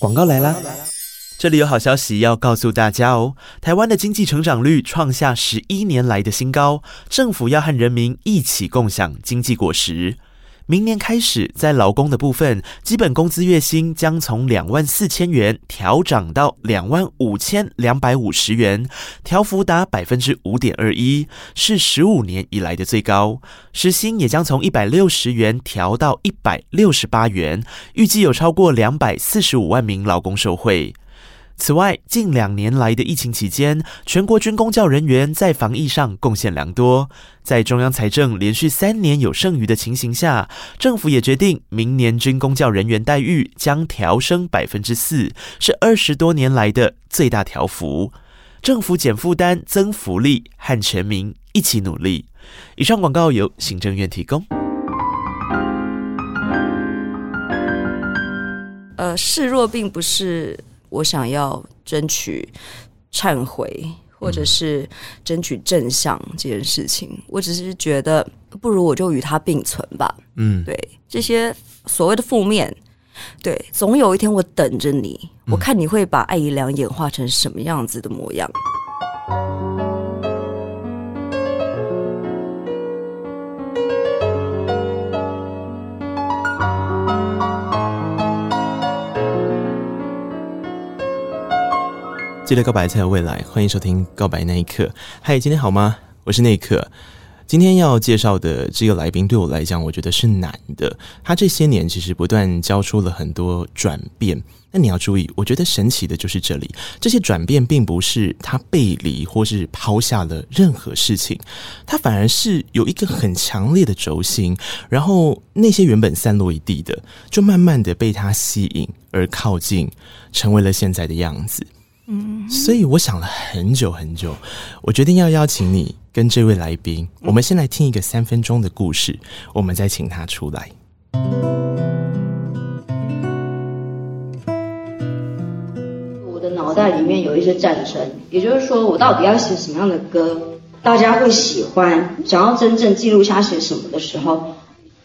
广告来啦！这里有好消息要告诉大家哦，台湾的经济成长率创下十一年来的新高，政府要和人民一起共享经济果实。明年开始，在劳工的部分，基本工资月薪将从两万四千元调涨到两万五千两百五十元，调幅达百分之五点二一，是十五年以来的最高。时薪也将从一百六十元调到一百六十八元，预计有超过两百四十五万名劳工受惠。此外，近两年来的疫情期间，全国军公教人员在防疫上贡献良多。在中央财政连续三年有剩余的情形下，政府也决定明年军公教人员待遇将调升百分之四，是二十多年来的最大调幅。政府减负担、增福利，和全民一起努力。以上广告由行政院提供。呃，示弱并不是。我想要争取忏悔，或者是争取正向这件事情。嗯、我只是觉得，不如我就与它并存吧。嗯，对，这些所谓的负面，对，总有一天我等着你，我看你会把爱姨良演化成什么样子的模样。记得告白才有未来，欢迎收听《告白那一刻》。嗨，今天好吗？我是那一刻。今天要介绍的这个来宾，对我来讲，我觉得是难的。他这些年其实不断交出了很多转变。那你要注意，我觉得神奇的就是这里，这些转变并不是他背离或是抛下了任何事情，他反而是有一个很强烈的轴心，然后那些原本散落一地的，就慢慢的被他吸引而靠近，成为了现在的样子。所以我想了很久很久，我决定要邀请你跟这位来宾，我们先来听一个三分钟的故事，我们再请他出来。我的脑袋里面有一些战争，也就是说，我到底要写什么样的歌，大家会喜欢，想要真正记录下写什么的时候，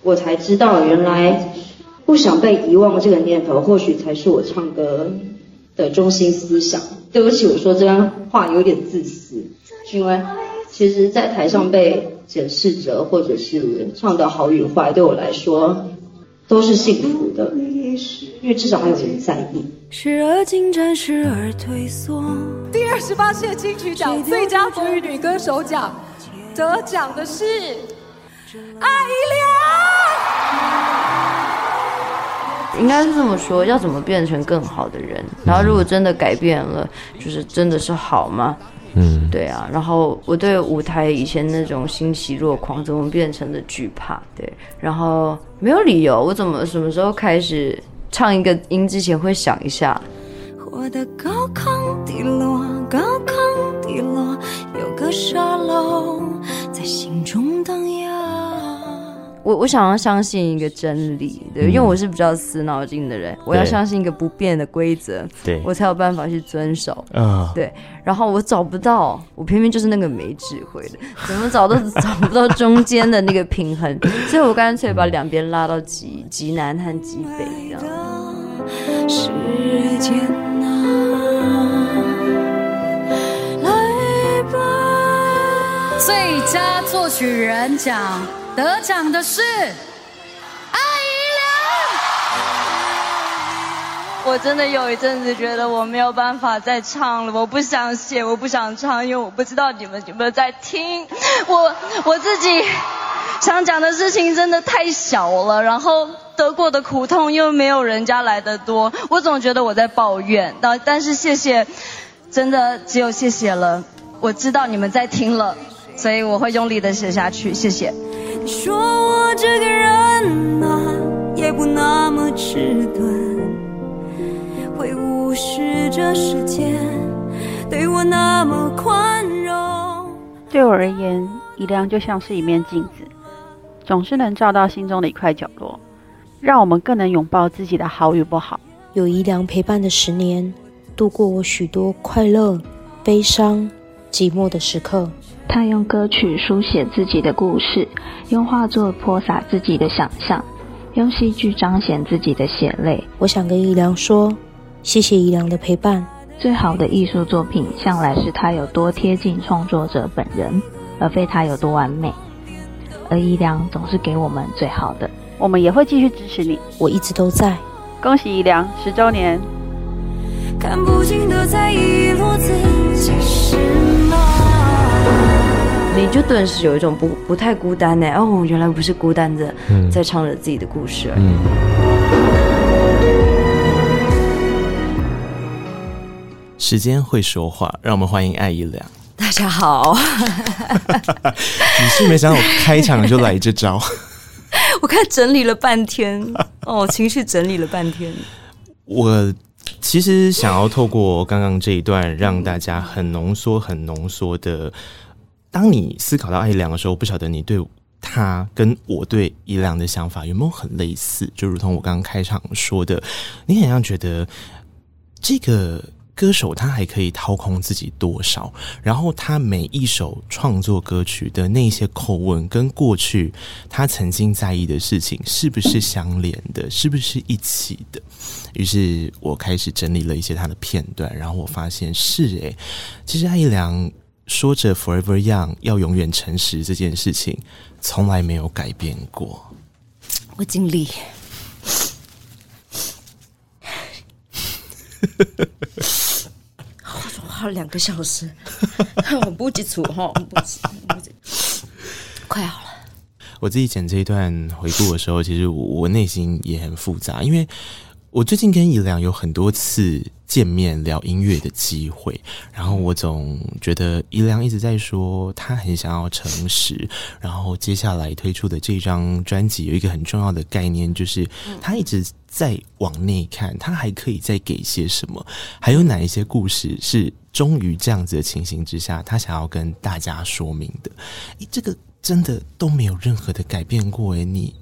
我才知道原来不想被遗忘这个念头，或许才是我唱歌的中心思想。对不起，我说这段话有点自私，因为其实，在台上被检视着，或者是唱得好与坏，对我来说都是幸福的，因为至少还有人在意。时而进展，时而退缩。第二十八届金曲奖最佳国语女歌手奖得奖的是艾怡良。应该是这么说，要怎么变成更好的人？然后如果真的改变了，就是真的是好吗？嗯，对啊。然后我对舞台以前那种欣喜若狂，怎么变成了惧怕？对，然后没有理由，我怎么什么时候开始唱一个音之前会想一下？活得高亢低落，高亢低落，有个沙漏在心中荡漾。我我想要相信一个真理，对，因为我是比较死脑筋的人，我要相信一个不变的规则，对，我才有办法去遵守，啊，对。然后我找不到，我偏偏就是那个没智慧的，怎么找都 找不到中间的那个平衡，所以我干脆把两边拉到极极南和极北这样。时间啊，来吧，最佳作曲人奖。得奖的是艾怡良。我真的有一阵子觉得我没有办法再唱了，我不想写，我不想唱，因为我不知道你们有没有在听。我我自己想讲的事情真的太小了，然后得过的苦痛又没有人家来得多，我总觉得我在抱怨。但但是谢谢，真的只有谢谢了。我知道你们在听了，所以我会用力的写下去。谢谢。说我这个人啊，也不那么迟钝，会无视这世界对我那么宽容。对我而言，怡良就像是一面镜子，总是能照到心中的一块角落，让我们更能拥抱自己的好与不好。有怡良陪伴的十年，度过我许多快乐、悲伤、寂寞的时刻。他用歌曲书写自己的故事，用画作泼洒自己的想象，用戏剧彰显自己的血泪。我想跟怡良说，谢谢宜良的陪伴。最好的艺术作品，向来是它有多贴近创作者本人，而非它有多完美。而宜良总是给我们最好的，我们也会继续支持你。我一直都在。恭喜宜良十周年！看不清的在遗落自己是吗？你就顿时有一种不不太孤单呢。哦，原来不是孤单的，在唱着自己的故事而已。嗯嗯时间会说话，让我们欢迎艾怡良。大家好，你是没想到我开场就来这招？我看整理了半天，哦，情绪整理了半天。我其实想要透过刚刚这一段，让大家很浓缩、很浓缩的。当你思考到艾良的时候，不晓得你对他跟我对怡良的想法有没有很类似？就如同我刚刚开场说的，你好像觉得这个。歌手他还可以掏空自己多少？然后他每一首创作歌曲的那些口吻，跟过去他曾经在意的事情是不是相连的？是不是一起的？于是我开始整理了一些他的片段，然后我发现是诶、其实艾良说着 “forever young” 要永远诚实这件事情，从来没有改变过。我尽力。花了两个小时，我不急促哈，不快好了。我自己剪这一段回顾的时候，其实我我内心也很复杂，因为我最近跟怡良有很多次见面聊音乐的机会，然后我总觉得一良一直在说他很想要诚实，然后接下来推出的这张专辑有一个很重要的概念，就是他一直在往内看，他还可以再给些什么，还有哪一些故事是。终于这样子的情形之下，他想要跟大家说明的，诶，这个真的都没有任何的改变过诶，你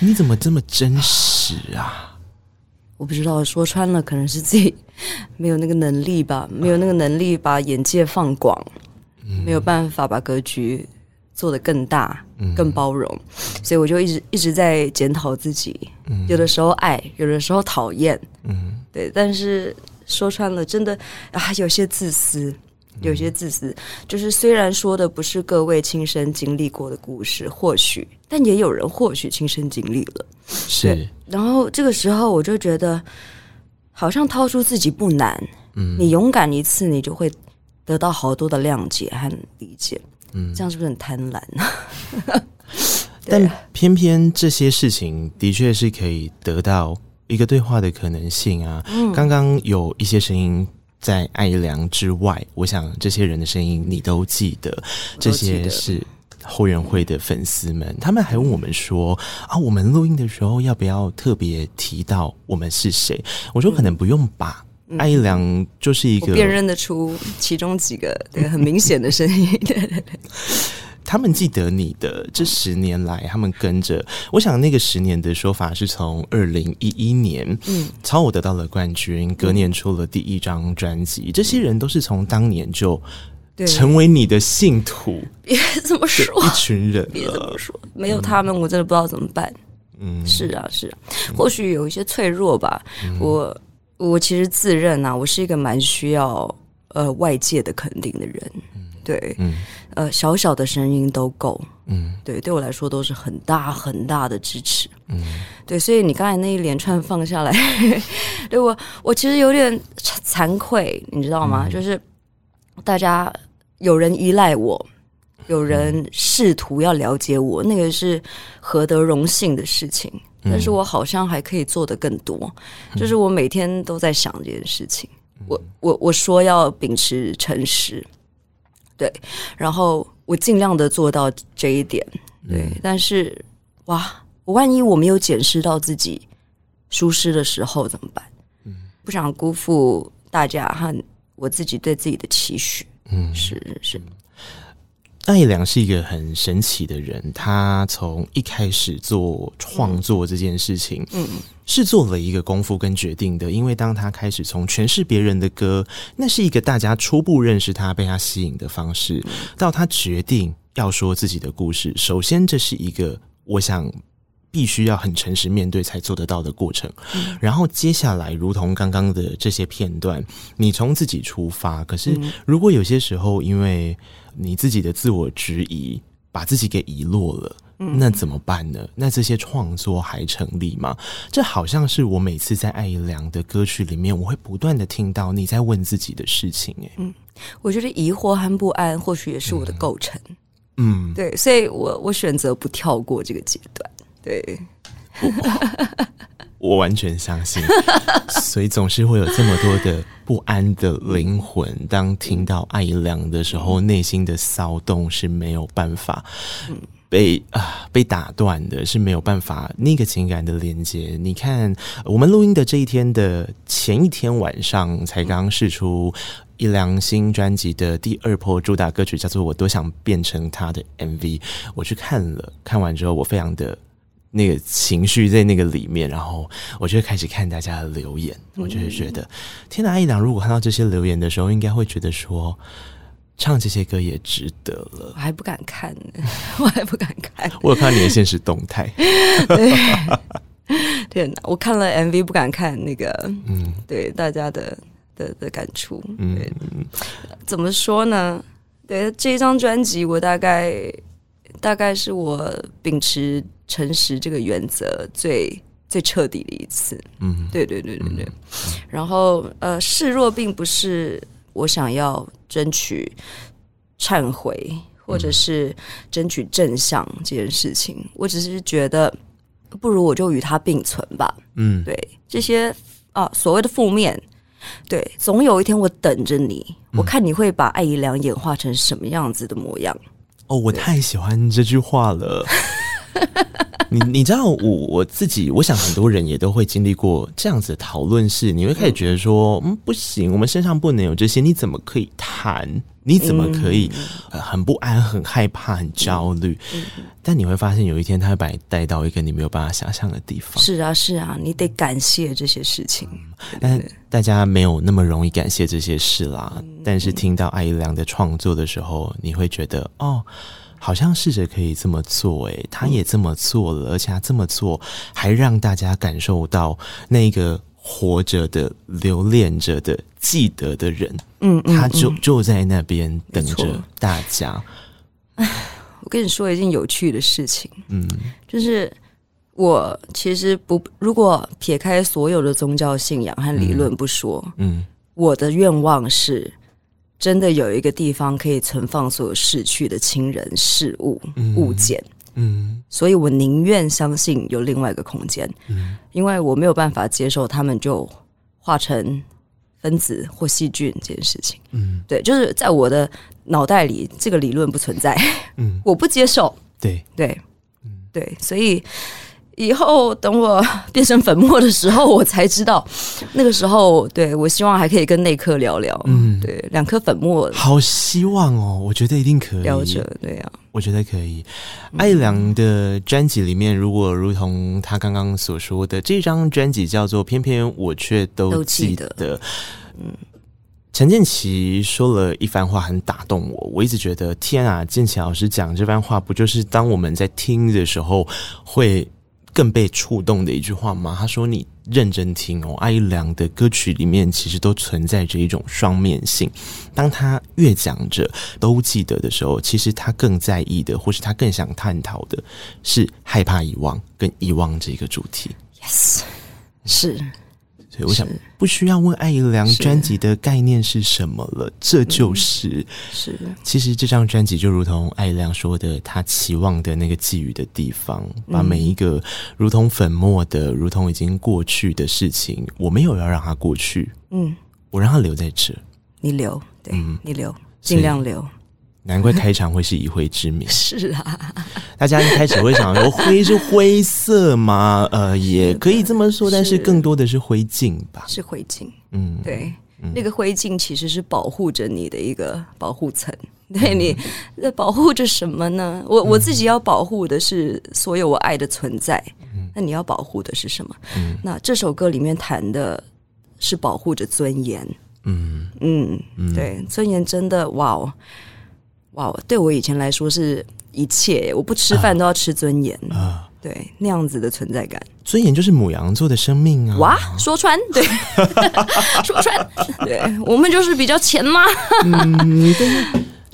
你怎么这么真实啊？我不知道，说穿了可能是自己没有那个能力吧，没有那个能力把眼界放广，嗯、没有办法把格局做得更大、更包容，嗯、所以我就一直一直在检讨自己，嗯、有的时候爱，有的时候讨厌，嗯，对，但是。说穿了，真的啊，有些自私，有些自私。嗯、就是虽然说的不是各位亲身经历过的故事，或许，但也有人或许亲身经历了。是。然后这个时候，我就觉得，好像掏出自己不难。嗯。你勇敢一次，你就会得到好多的谅解和理解。嗯。这样是不是很贪婪呢？但偏偏这些事情的确是可以得到。一个对话的可能性啊，嗯，刚刚有一些声音在艾良之外，我想这些人的声音你都记得，这些是后援会的粉丝们，他们还问我们说啊，我们录音的时候要不要特别提到我们是谁？我说可能不用吧，艾良就是一个辨认得出其中几个对很明显的声音。他们记得你的这十年来，他们跟着。我想那个十年的说法是从二零一一年，嗯，超我得到了冠军，隔年出了第一张专辑。这些人都是从当年就成为你的信徒。别这么说，一群人，别这么说，没有他们，我真的不知道怎么办。嗯，是啊，是啊，或许有一些脆弱吧。嗯、我我其实自认啊，我是一个蛮需要呃外界的肯定的人。对，嗯，呃，小小的声音都够，嗯，对，对我来说都是很大很大的支持，嗯，对，所以你刚才那一连串放下来，对我，我其实有点惭愧，你知道吗？嗯，就是大家有人依赖我，有人试图要了解我，那个是何德荣幸的事情，但是我好像还可以做的更多，就是我每天都在想这件事情，我我我说要秉持诚实。对，然后我尽量的做到这一点，对。嗯、但是，哇，我万一我没有检视到自己疏失的时候怎么办？嗯，不想辜负大家和我自己对自己的期许。嗯，是是。艾良是一个很神奇的人，他从一开始做创作这件事情，嗯，是做了一个功夫跟决定的。因为当他开始从诠释别人的歌，那是一个大家初步认识他、被他吸引的方式，到他决定要说自己的故事。首先，这是一个我想必须要很诚实面对才做得到的过程。嗯、然后接下来，如同刚刚的这些片段，你从自己出发，可是如果有些时候因为你自己的自我质疑，把自己给遗落了。那怎么办呢？那这些创作还成立吗？这好像是我每次在艾怡良的歌曲里面，我会不断的听到你在问自己的事情。哎，嗯，我觉得疑惑和不安或许也是我的构成。嗯，对，所以我我选择不跳过这个阶段。对，我，完全相信。所以总是会有这么多的不安的灵魂，当听到艾怡良的时候，内心的骚动是没有办法。嗯。被啊被打断的是没有办法那个情感的连接。你看，我们录音的这一天的前一天晚上，才刚试出一良新专辑的第二波主打歌曲，叫做《我多想变成他》的 MV。我去看了，看完之后我非常的那个情绪在那个里面，然后我就开始看大家的留言，我就会觉得，天哪！艾怡良如果看到这些留言的时候，应该会觉得说。唱这些歌也值得了，我还不敢看呢，我还不敢看。我有看你的现实动态，对，天哪！我看了 MV 不敢看那个，嗯，对大家的的的感触，嗯，怎么说呢？对这一张专辑，我大概大概是我秉持诚实这个原则最最彻底的一次，嗯，对对对对对。嗯、然后呃，示弱并不是。我想要争取忏悔，或者是争取正向这件事情。嗯、我只是觉得，不如我就与它并存吧。嗯，对这些啊所谓的负面，对，总有一天我等着你。嗯、我看你会把艾姨良演化成什么样子的模样。哦，我太喜欢这句话了。你你知道我我自己，我想很多人也都会经历过这样子的讨论，是你会开始觉得说，嗯，不行，我们身上不能有这些，你怎么可以谈？你怎么可以很不安、很害怕、很焦虑？但你会发现，有一天他会把你带到一个你没有办法想象的地方。是啊，是啊，你得感谢这些事情。但大家没有那么容易感谢这些事啦。但是听到艾怡良的创作的时候，你会觉得哦。好像试着可以这么做，诶，他也这么做了，而且他这么做还让大家感受到那个活着的、留恋着的、记得的人，嗯，嗯，他就就在那边等着大家。哎，我跟你说一件有趣的事情，嗯，就是我其实不，如果撇开所有的宗教信仰和理论不说，嗯，嗯，我的愿望是。真的有一个地方可以存放所有逝去的亲人、事物、物件，嗯，所以我宁愿相信有另外一个空间，嗯，因为我没有办法接受他们就化成分子或细菌这件事情，嗯，对，就是在我的脑袋里这个理论不存在，嗯，我不接受，对。对，嗯，对，所以。以后等我 变成粉末的时候，我才知道，那个时候，对，我希望还可以跟内科聊聊。嗯，对，两颗粉末，好希望哦，我觉得一定可以聊着，对呀、啊，我觉得可以。艾良的专辑里面，如果如同他刚刚所说的，这张专辑叫做《偏偏我却都记得》。嗯，陈建奇说了一番话，很打动我。我一直觉得，天啊，建奇老师讲这番话，不就是当我们在听的时候会。更被触动的一句话吗？他说：“你认真听哦，艾怡良的歌曲里面其实都存在着一种双面性。当他越讲着都记得的时候，其实他更在意的，或是他更想探讨的是害怕遗忘跟遗忘这个主题。” Yes，是。所以我想不需要问艾怡良专辑的概念是什么了，这就是是。其实这张专辑就如同艾怡良说的，他期望的那个寄予的地方，把每一个如同粉末的、如同已经过去的事情，我没有要让它过去，嗯，我让它留在这。你留，对，嗯，你留，尽量留。难怪开场会是以灰之名。是啊，大家一开始会想说灰是灰色吗？呃，也可以这么说，但是更多的是灰烬吧。是灰烬，嗯，对，嗯、那个灰烬其实是保护着你的一个保护层。对，你在保护着什么呢？我我自己要保护的是所有我爱的存在。嗯、那你要保护的是什么？嗯、那这首歌里面谈的是保护着尊严。嗯嗯，对，尊严真的哇哦。哇，对我以前来说是一切，我不吃饭都要吃尊严啊！对，那样子的存在感。尊严就是母羊座的生命啊！哇，说穿，对，说穿，对，我们就是比较钱嘛。嗯，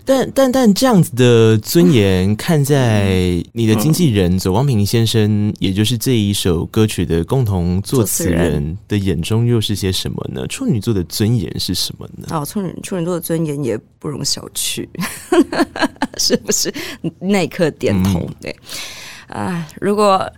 但但但这样子的尊严，看在你的经纪人左光平先生，也就是这一首歌曲的共同作词人的眼中，又是些什么呢？处女座的尊严是什么呢？哦，处女处女座的尊严也不容小觑，是不是？那一刻点头，嗯、对。啊，如果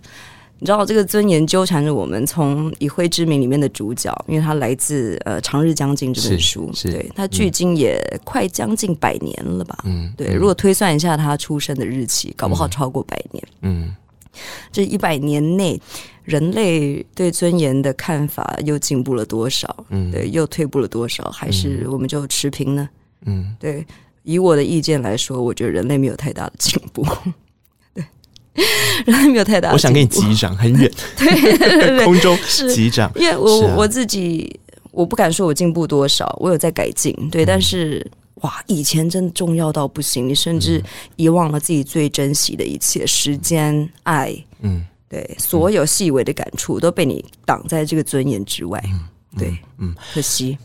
你知道这个尊严纠缠着我们，从《以灰之名》里面的主角，因为他来自呃《长日将近》这本书，对，他距今也快将近百年了吧？嗯，对。如果推算一下他出生的日期，搞不好超过百年。嗯，这一百年内，人类对尊严的看法又进步了多少？嗯，对，又退步了多少？还是我们就持平呢？嗯，对。以我的意见来说，我觉得人类没有太大的进步。然 后没有太大，我想给你击掌，很远，对，空中击掌。因为我、啊、我自己，我不敢说我进步多少，我有在改进，对。嗯、但是哇，以前真的重要到不行，你甚至遗忘了自己最珍惜的一切，时间、爱，嗯，对，所有细微的感触都被你挡在这个尊严之外，嗯、对，嗯，可惜。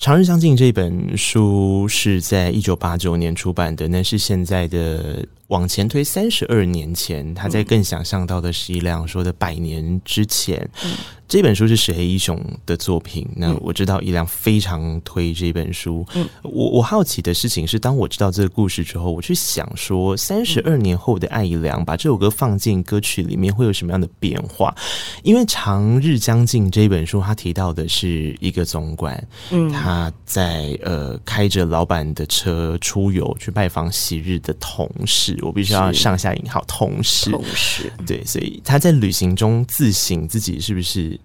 《长日相近》这本书是在一九八九年出版的，那是现在的往前推三十二年前，他在更想象到的是一辆说的百年之前。嗯这本书是石黑一雄的作品。那我知道一良非常推这本书。嗯，我我好奇的事情是，当我知道这个故事之后，我去想说，三十二年后的艾怡良把这首歌放进歌曲里面会有什么样的变化？因为《长日将近》这本书，他提到的是一个总管，嗯，他在呃开着老板的车出游去拜访昔日的同事，我必须要上下引号同时，同时对，所以他在旅行中自省自己是不是。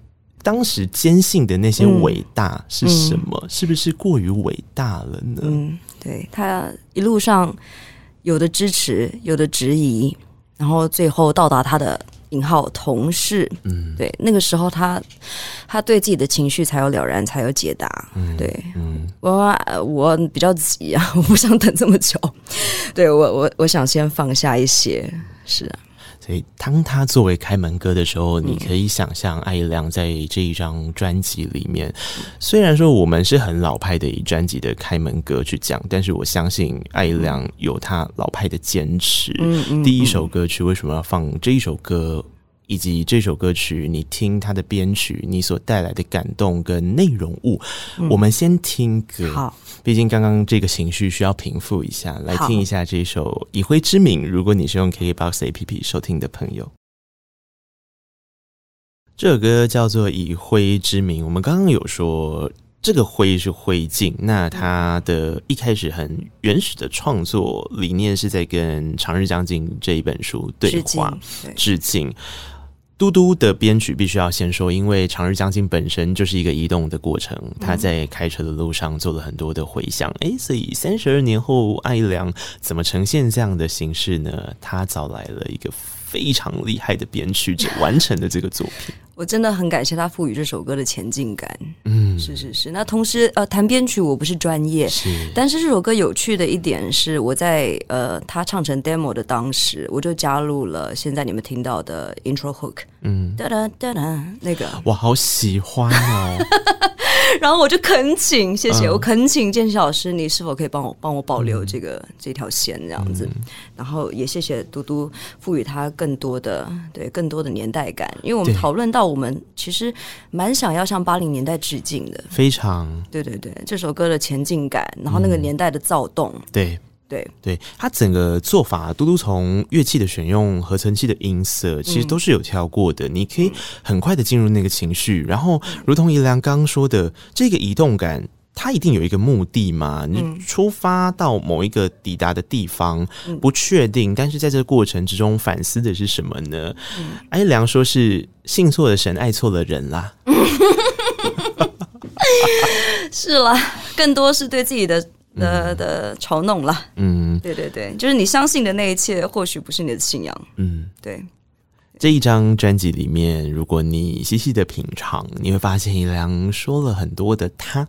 当时坚信的那些伟大是什么？是不是过于伟大了呢？嗯，对，他一路上有的支持，有的质疑，然后最后到达他的引号同事。嗯，对，那个时候他他对自己的情绪才有了然，才有解答。嗯，对，嗯，我我比较急啊，我不想等这么久。对我我我想先放下一些，是啊。所以，当他作为开门歌的时候，你可以想象艾怡良在这一张专辑里面。虽然说我们是很老派的以专辑的开门歌去讲，但是我相信艾怡良有他老派的坚持。第一首歌曲为什么要放这一首歌？以及这首歌曲，你听它的编曲，你所带来的感动跟内容物，嗯、我们先听歌。好，毕竟刚刚这个情绪需要平复一下，来听一下这首《以灰之名》。如果你是用 KKBOX APP 收听的朋友，这首歌叫做《以灰之名》。我们刚刚有说，这个灰是灰烬，那它的一开始很原始的创作理念是在跟《长日将近》这一本书对话，致敬。嘟嘟的编曲必须要先说，因为《长日将近》本身就是一个移动的过程，他在开车的路上做了很多的回响。哎、所以三十二年后，艾良怎么呈现这样的形式呢？他找来了一个非常厉害的编曲者完成的这个作品。我真的很感谢他赋予这首歌的前进感。嗯，是是是。那同时，呃，弹编曲我不是专业，是。但是这首歌有趣的一点是，我在呃他唱成 demo 的当时，我就加入了现在你们听到的 intro hook。嗯，哒哒哒哒，那个我好喜欢哦。然后我就恳请，谢谢，我恳请建骐老师，你是否可以帮我帮我保留这个、嗯、这条线这样子？然后也谢谢嘟嘟赋予他更多的对更多的年代感，因为我们讨论到我们其实蛮想要向八零年代致敬的，非常对对对，这首歌的前进感，然后那个年代的躁动，嗯、对。对对，他整个做法，嘟嘟从乐器的选用、合成器的音色，其实都是有跳过的。嗯、你可以很快的进入那个情绪，然后，如同宜良刚刚说的，这个移动感，它一定有一个目的嘛？你出发到某一个抵达的地方，嗯、不确定，但是在这个过程之中，反思的是什么呢？艾、嗯、怡良说是信错了神，爱错了人啦。是啦，更多是对自己的。的的嘲弄啦，嗯，对对对，就是你相信的那一切，或许不是你的信仰，嗯，对。这一张专辑里面，如果你细细的品尝，你会发现一良说了很多的他，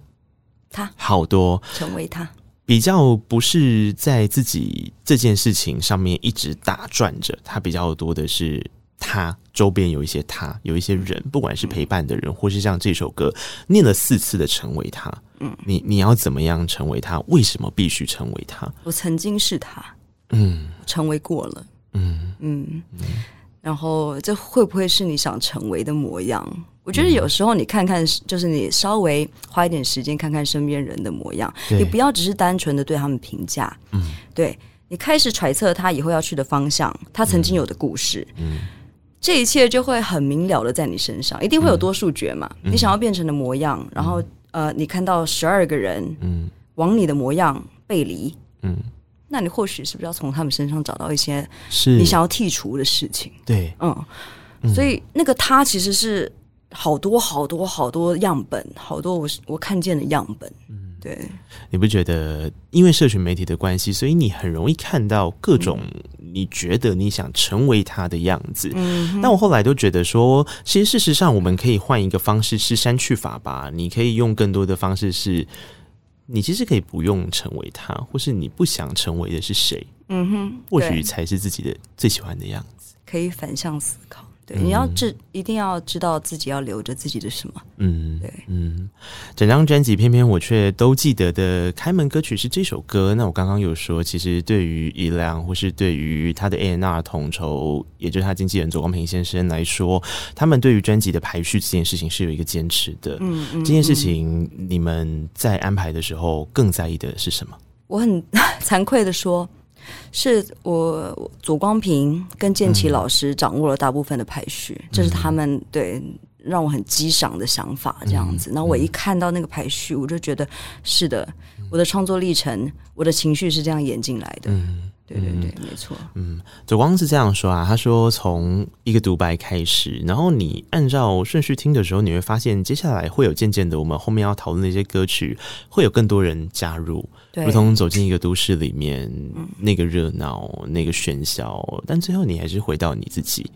他。好多。成为他，比较不是在自己这件事情上面一直打转着，他比较多的是他周边有一些他，有一些人，不管是陪伴的人，或是像这首歌念了四次的成为他，嗯，你你要怎么样成为他？为什么必须成为他？我曾经是他，嗯，成为过了，嗯。嗯，然后这会不会是你想成为的模样？我觉得有时候你看看，就是你稍微花一点时间看看身边人的模样，你不要只是单纯的对他们评价，嗯，对，你开始揣测他以后要去的方向，他曾经有的故事，嗯，这一切就会很明了的在你身上，一定会有多数决嘛，你想要变成的模样，然后呃，你看到十二个人，嗯，往你的模样背离，嗯，那你或许是不是要从他们身上找到一些是。你想要剔除的事情？对，嗯，所以那个他其实是。好多好多好多样本，好多我我看见的样本，嗯，对。你不觉得因为社群媒体的关系，所以你很容易看到各种你觉得你想成为他的样子？嗯，但我后来都觉得说，其实事实上我们可以换一个方式，是删去法吧？你可以用更多的方式，是你其实可以不用成为他，或是你不想成为的是谁？嗯哼，或许才是自己的最喜欢的样子。可以反向思考。对，你要知一定要知道自己要留着自己的什么。嗯，对，嗯，整张专辑偏偏我却都记得的开门歌曲是这首歌。那我刚刚有说，其实对于伊良或是对于他的 A N R 统筹，也就是他经纪人左光平先生来说，他们对于专辑的排序这件事情是有一个坚持的。嗯嗯，这件事情你们在安排的时候更在意的是什么？我很 惭愧的说。是我左光平跟建奇老师掌握了大部分的排序，嗯、这是他们对让我很激赏的想法，这样子。那、嗯、我一看到那个排序，我就觉得是的，我的创作历程，我的情绪是这样演进来的。嗯。对对对，没错。嗯，左光是这样说啊，他说从一个独白开始，然后你按照顺序听的时候，你会发现接下来会有渐渐的，我们后面要讨论的一些歌曲，会有更多人加入，对，如同走进一个都市里面，那个热闹，那个喧嚣，但最后你还是回到你自己，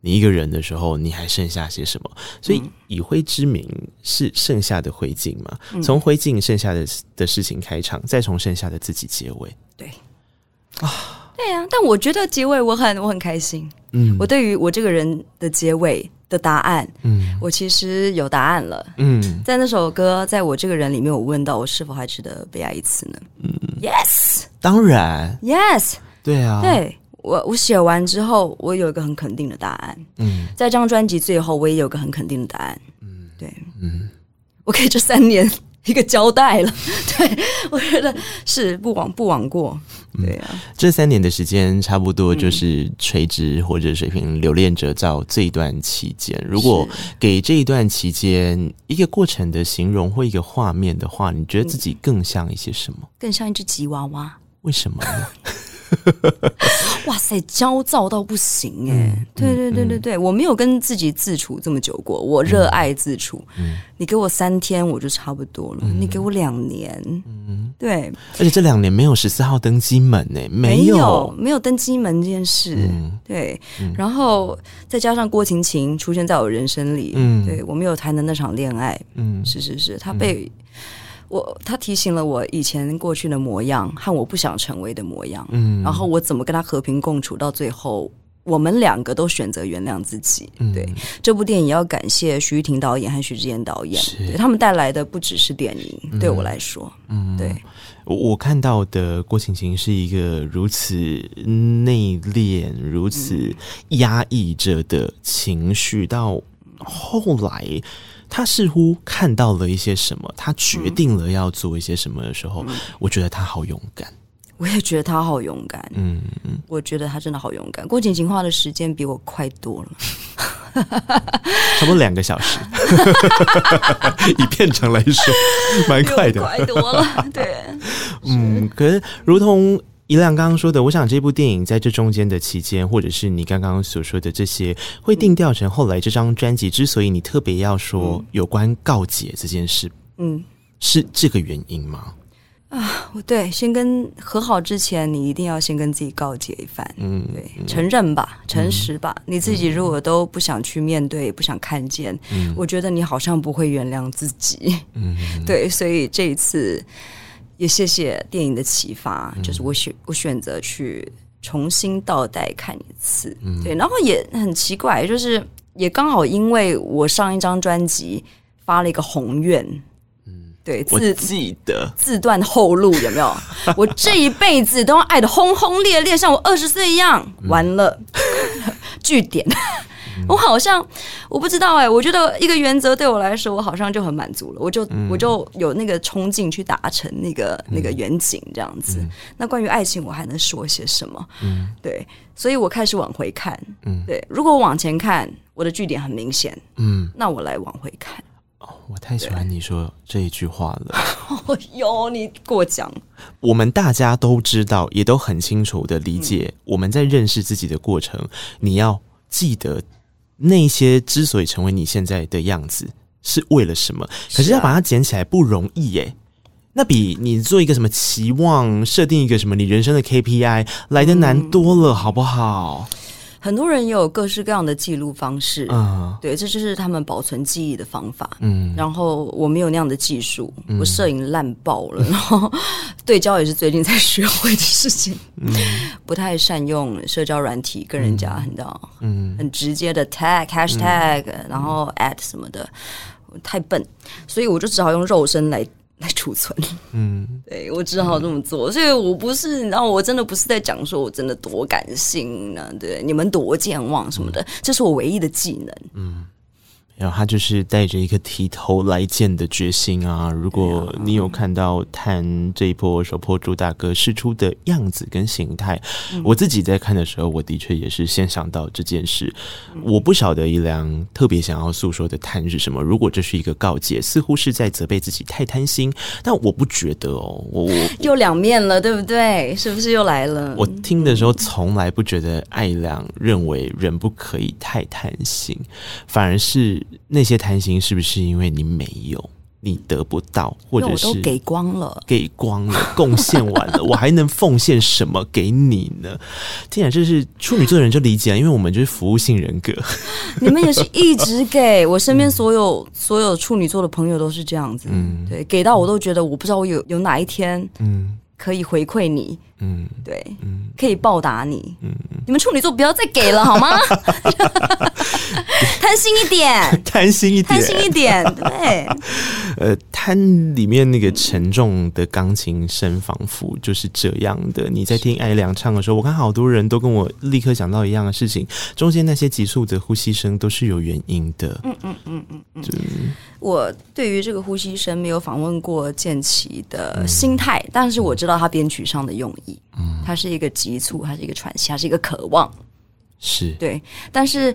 你一个人的时候，你还剩下些什么？所以以灰之名是剩下的灰烬嘛？从灰烬剩下的的事情开场，再从剩下的自己结尾。对。啊，对呀，但我觉得结尾我很我很开心。嗯，我对于我这个人的结尾的答案，嗯，我其实有答案了。嗯，在那首歌，在我这个人里面，我问到我是否还值得被爱一次呢？嗯，Yes，当然，Yes，对啊，对我我写完之后，我有一个很肯定的答案。嗯，在这张专辑最后，我也有一个很肯定的答案。嗯，对，嗯，我给这三年一个交代了。对，我觉得是不枉不枉过。对啊、嗯，这三年的时间差不多就是垂直或者水平留恋者照这一段期间。如果给这一段期间一个过程的形容或一个画面的话，你觉得自己更像一些什么？更像一只吉娃娃？为什么呢？哇塞，焦躁到不行哎、欸嗯！对对对对对、嗯，我没有跟自己自处这么久过。我热爱自处、嗯，你给我三天我就差不多了。嗯、你给我两年，嗯，对。而且这两年没有十四号登机门呢、欸，没有没有登机门这件事。嗯、对、嗯，然后再加上郭晴晴出现在我人生里，嗯，对我没有谈的那场恋爱，嗯，是是是，他被。嗯我他提醒了我以前过去的模样和我不想成为的模样，嗯，然后我怎么跟他和平共处，到最后我们两个都选择原谅自己。嗯、对这部电影要感谢徐玉婷导演和许智彦导演，对他们带来的不只是电影，嗯、对我来说，嗯，对。我我看到的郭晴晴是一个如此内敛、如此压抑着的情绪，到后来。他似乎看到了一些什么，他决定了要做一些什么的时候，嗯、我觉得他好勇敢。我也觉得他好勇敢。嗯嗯，我觉得他真的好勇敢。郭晴晴花的时间比我快多了，差不多两个小时，以片长来说，蛮快的，快多了。对，嗯，可是如同。宜良刚刚说的，我想这部电影在这中间的期间，或者是你刚刚所说的这些，会定调成后来这张专辑之所以你特别要说有关告解这件事，嗯，是这个原因吗？啊，对，先跟和好之前，你一定要先跟自己告解一番，嗯，对，承认吧，诚实吧，嗯，你自己如果都不想去面对，不想看见，嗯，我觉得你好像不会原谅自己，嗯，对，所以这一次。也谢谢电影的启发，就是我选我选择去重新倒带看一次。嗯，对，然后也很奇怪，就是也刚好因为我上一张专辑发了一个宏愿，嗯，对，自我记得自断后路有没有？我这一辈子都要爱的轰轰烈烈，像我二十岁一样。完了，句点。我好像我不知道哎、欸，我觉得一个原则对我来说，我好像就很满足了，我就、嗯、我就有那个冲劲去达成那个那个远景这样子。嗯、那关于爱情，我还能说些什么？嗯，对，所以我开始往回看。嗯，对，如果我往前看，我的据点很明显。嗯，那我来往回看。哦，我太喜欢你说这一句话了。哦哟，你过奖。我们大家都知道，也都很清楚的理解，嗯、我们在认识自己的过程，你要记得。那些之所以成为你现在的样子，是为了什么？可是要把它捡起来不容易耶。那比你做一个什么期望，设定一个什么你人生的 KPI 来的难多了，好不好？很多人也有各式各样的记录方式，啊，对，这就是他们保存记忆的方法，嗯。然后我没有那样的技术，嗯、我摄影烂爆了，然后 对焦也是最近才学会的事情，嗯，不太善用社交软体跟人家，你知道，嗯，很直接的 tag hashtag，嗯、然后 at 什么的，太笨，所以我就只好用肉身来。来储存，嗯，对，我只好这么做，所以我不是，你知道，我真的不是在讲说我真的多感性呢，对，你们多健忘什么的，这是我唯一的技能，嗯。然后他就是带着一个提头来见的决心啊！如果你有看到探这一波首波主打歌释出的样子跟形态，嗯、我自己在看的时候，我的确也是先想到这件事。嗯、我不晓得一良特别想要诉说的探是什么。如果这是一个告诫，似乎是在责备自己太贪心，但我不觉得哦。我我 又两面了，对不对？是不是又来了？我听的时候从来不觉得爱良认为人不可以太贪心，反而是。那些贪心是不是因为你没有，你得不到，或者是给光了，给光了，贡献完了，我还能奉献什么给你呢？天啊，这是处女座的人就理解啊，因为我们就是服务性人格。你们也是一直给我身边所有、嗯、所有处女座的朋友都是这样子，嗯，对，给到我都觉得我不知道我有有哪一天，嗯。可以回馈你，嗯，对，嗯，可以报答你，嗯，你们处女座不要再给了好吗？贪心一点，贪心一点，贪心一点，对。呃，贪里面那个沉重的钢琴声，仿佛就是这样的。你在听艾良唱的时候，我看好多人都跟我立刻想到一样的事情，中间那些急促的呼吸声都是有原因的。嗯嗯嗯嗯嗯。我对于这个呼吸声没有访问过建奇的心态，嗯、但是我知道他编曲上的用意。嗯，它是一个急促，它是一个喘息，它是一个渴望。是对，但是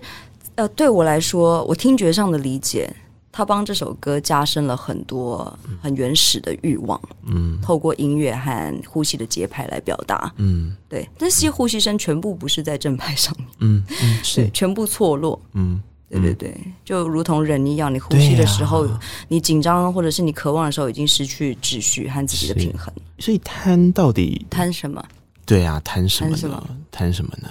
呃，对我来说，我听觉上的理解，它帮这首歌加深了很多很原始的欲望。嗯，透过音乐和呼吸的节拍来表达。嗯，对，但是呼吸声全部不是在正拍上面。嗯嗯，是全部错落。嗯。对对对，就如同人一样，你呼吸的时候，啊、你紧张或者是你渴望的时候，已经失去秩序和自己的平衡。所以贪到底贪什么？对啊，贪什么呢？贪什么？呢？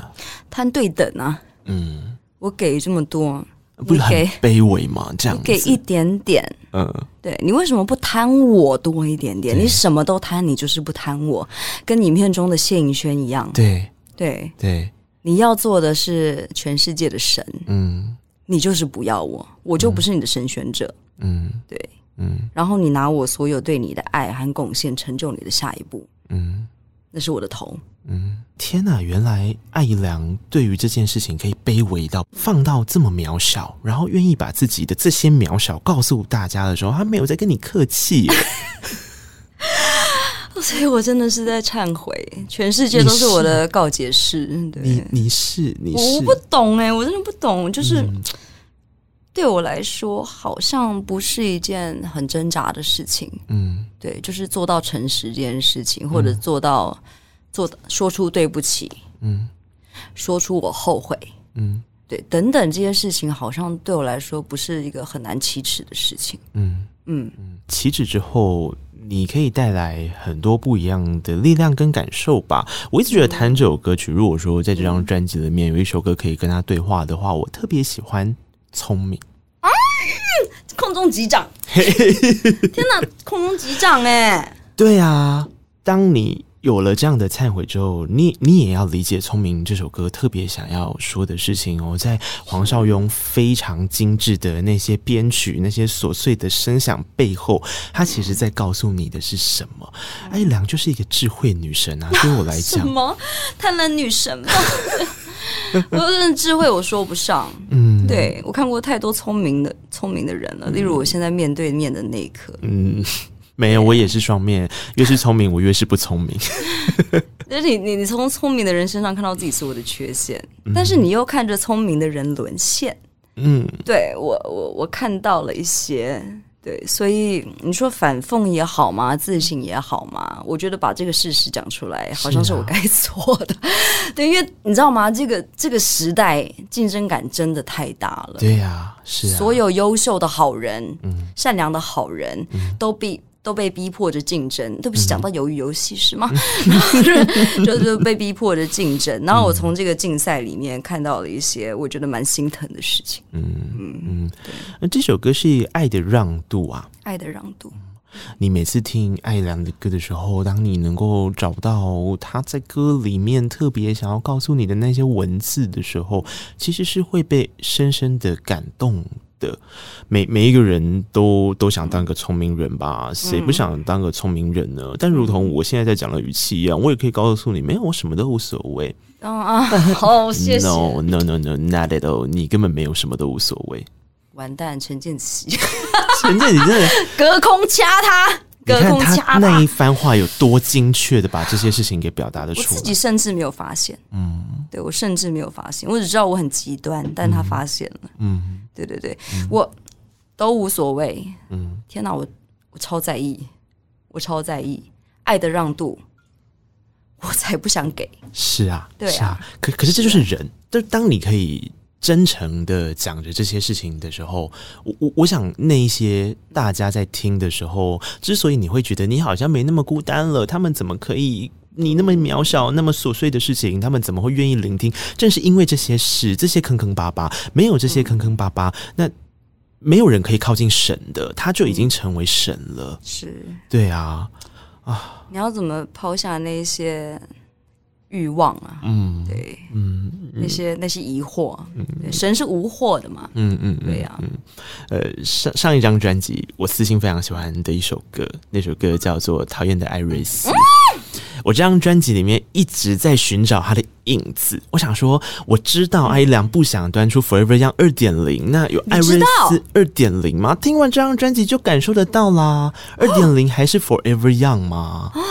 贪对等啊！嗯，我给这么多，不是很卑微吗？这样给一点点，嗯，对，你为什么不贪我多一点点？你什么都贪，你就是不贪我，跟影片中的谢颖轩一样。对对对，对你要做的是全世界的神。嗯。你就是不要我，我就不是你的神选者。嗯，对，嗯，然后你拿我所有对你的爱和贡献，成就你的下一步。嗯，那是我的头。嗯，天哪，原来艾良对于这件事情可以卑微到放到这么渺小，然后愿意把自己的这些渺小告诉大家的时候，他没有在跟你客气。所以我真的是在忏悔，全世界都是我的告解室。对，你你是你是，我不懂哎、欸，我真的不懂。就是、嗯、对我来说，好像不是一件很挣扎的事情。嗯，对，就是做到诚实这件事情，或者做到、嗯、做说出对不起，嗯，说出我后悔，嗯，对，等等这些事情，好像对我来说不是一个很难启齿的事情。嗯嗯嗯，启齿之后。你可以带来很多不一样的力量跟感受吧。我一直觉得《弹》这首歌曲，如果说在这张专辑里面有一首歌可以跟他对话的话，我特别喜欢《聪明》啊，空中击掌！天哪，空中击掌！哎，对啊，当你有了这样的忏悔之后，你你也要理解《聪明》这首歌特别想要说的事情哦。在黄少雍非常精致的那些编曲、那些琐碎的声响背后，他其实在告诉你的是什么？艾怡良就是一个智慧女神啊！对我来讲，什么贪婪女神吗？我真的智慧我说不上。嗯，对，我看过太多聪明的聪明的人了，例如我现在面对面的那一刻。嗯。没有，我也是双面，越是聪明，我越是不聪明。就是你，你，你从聪明的人身上看到自己所有的缺陷，嗯、但是你又看着聪明的人沦陷。嗯，对我，我，我看到了一些，对，所以你说反讽也好嘛，自省也好嘛，我觉得把这个事实讲出来，好像是我该做的。啊、对，因为你知道吗？这个这个时代竞争感真的太大了。对呀、啊，是啊，所有优秀的好人，嗯，善良的好人，嗯、都必。都被逼迫着竞争，都不是讲到鱿鱼游戏是吗？就是被逼迫着竞争。然后我从这个竞赛里面看到了一些我觉得蛮心疼的事情。嗯嗯嗯，那这首歌是《爱的让渡》啊，《爱的让渡》。你每次听艾怡良的歌的时候，当你能够找到他在歌里面特别想要告诉你的那些文字的时候，其实是会被深深的感动。的每每一个人都都想当个聪明人吧？谁不想当个聪明人呢？嗯、但如同我现在在讲的语气一样，我也可以告诉你，没有，我什么都无所谓。啊啊，好，谢谢。No no no no，not at all，你根本没有什么都无所谓。完蛋，陈建奇，陈建奇真的 隔空掐他。你看他那一番话有多精确的把这些事情给表达的出来，我自己甚至没有发现。嗯，对，我甚至没有发现，我只知道我很极端，但他发现了。嗯，对对对，嗯、我都无所谓。嗯，天哪，我我超在意，我超在意爱的让渡，我才不想给。是啊，对啊，是啊，可可是这就是人，就当你可以。真诚的讲着这些事情的时候，我我我想那一些大家在听的时候，之所以你会觉得你好像没那么孤单了，他们怎么可以你那么渺小、那么琐碎的事情，他们怎么会愿意聆听？正是因为这些事，这些坑坑巴巴，没有这些坑坑巴巴，那没有人可以靠近神的，他就已经成为神了。是，对啊，啊，你要怎么抛下那些？欲望啊，嗯，对，嗯，那些那些疑惑，嗯，神是无惑的嘛，嗯嗯，对呀，嗯，呃，上上一张专辑，我私心非常喜欢的一首歌，那首歌叫做《讨厌的艾瑞斯》。我这张专辑里面一直在寻找他的影子，我想说，我知道艾怡良不想端出 Forever Young 二点零，那有艾瑞斯二点零吗？听完这张专辑就感受得到啦，二点零 还是 Forever Young 吗？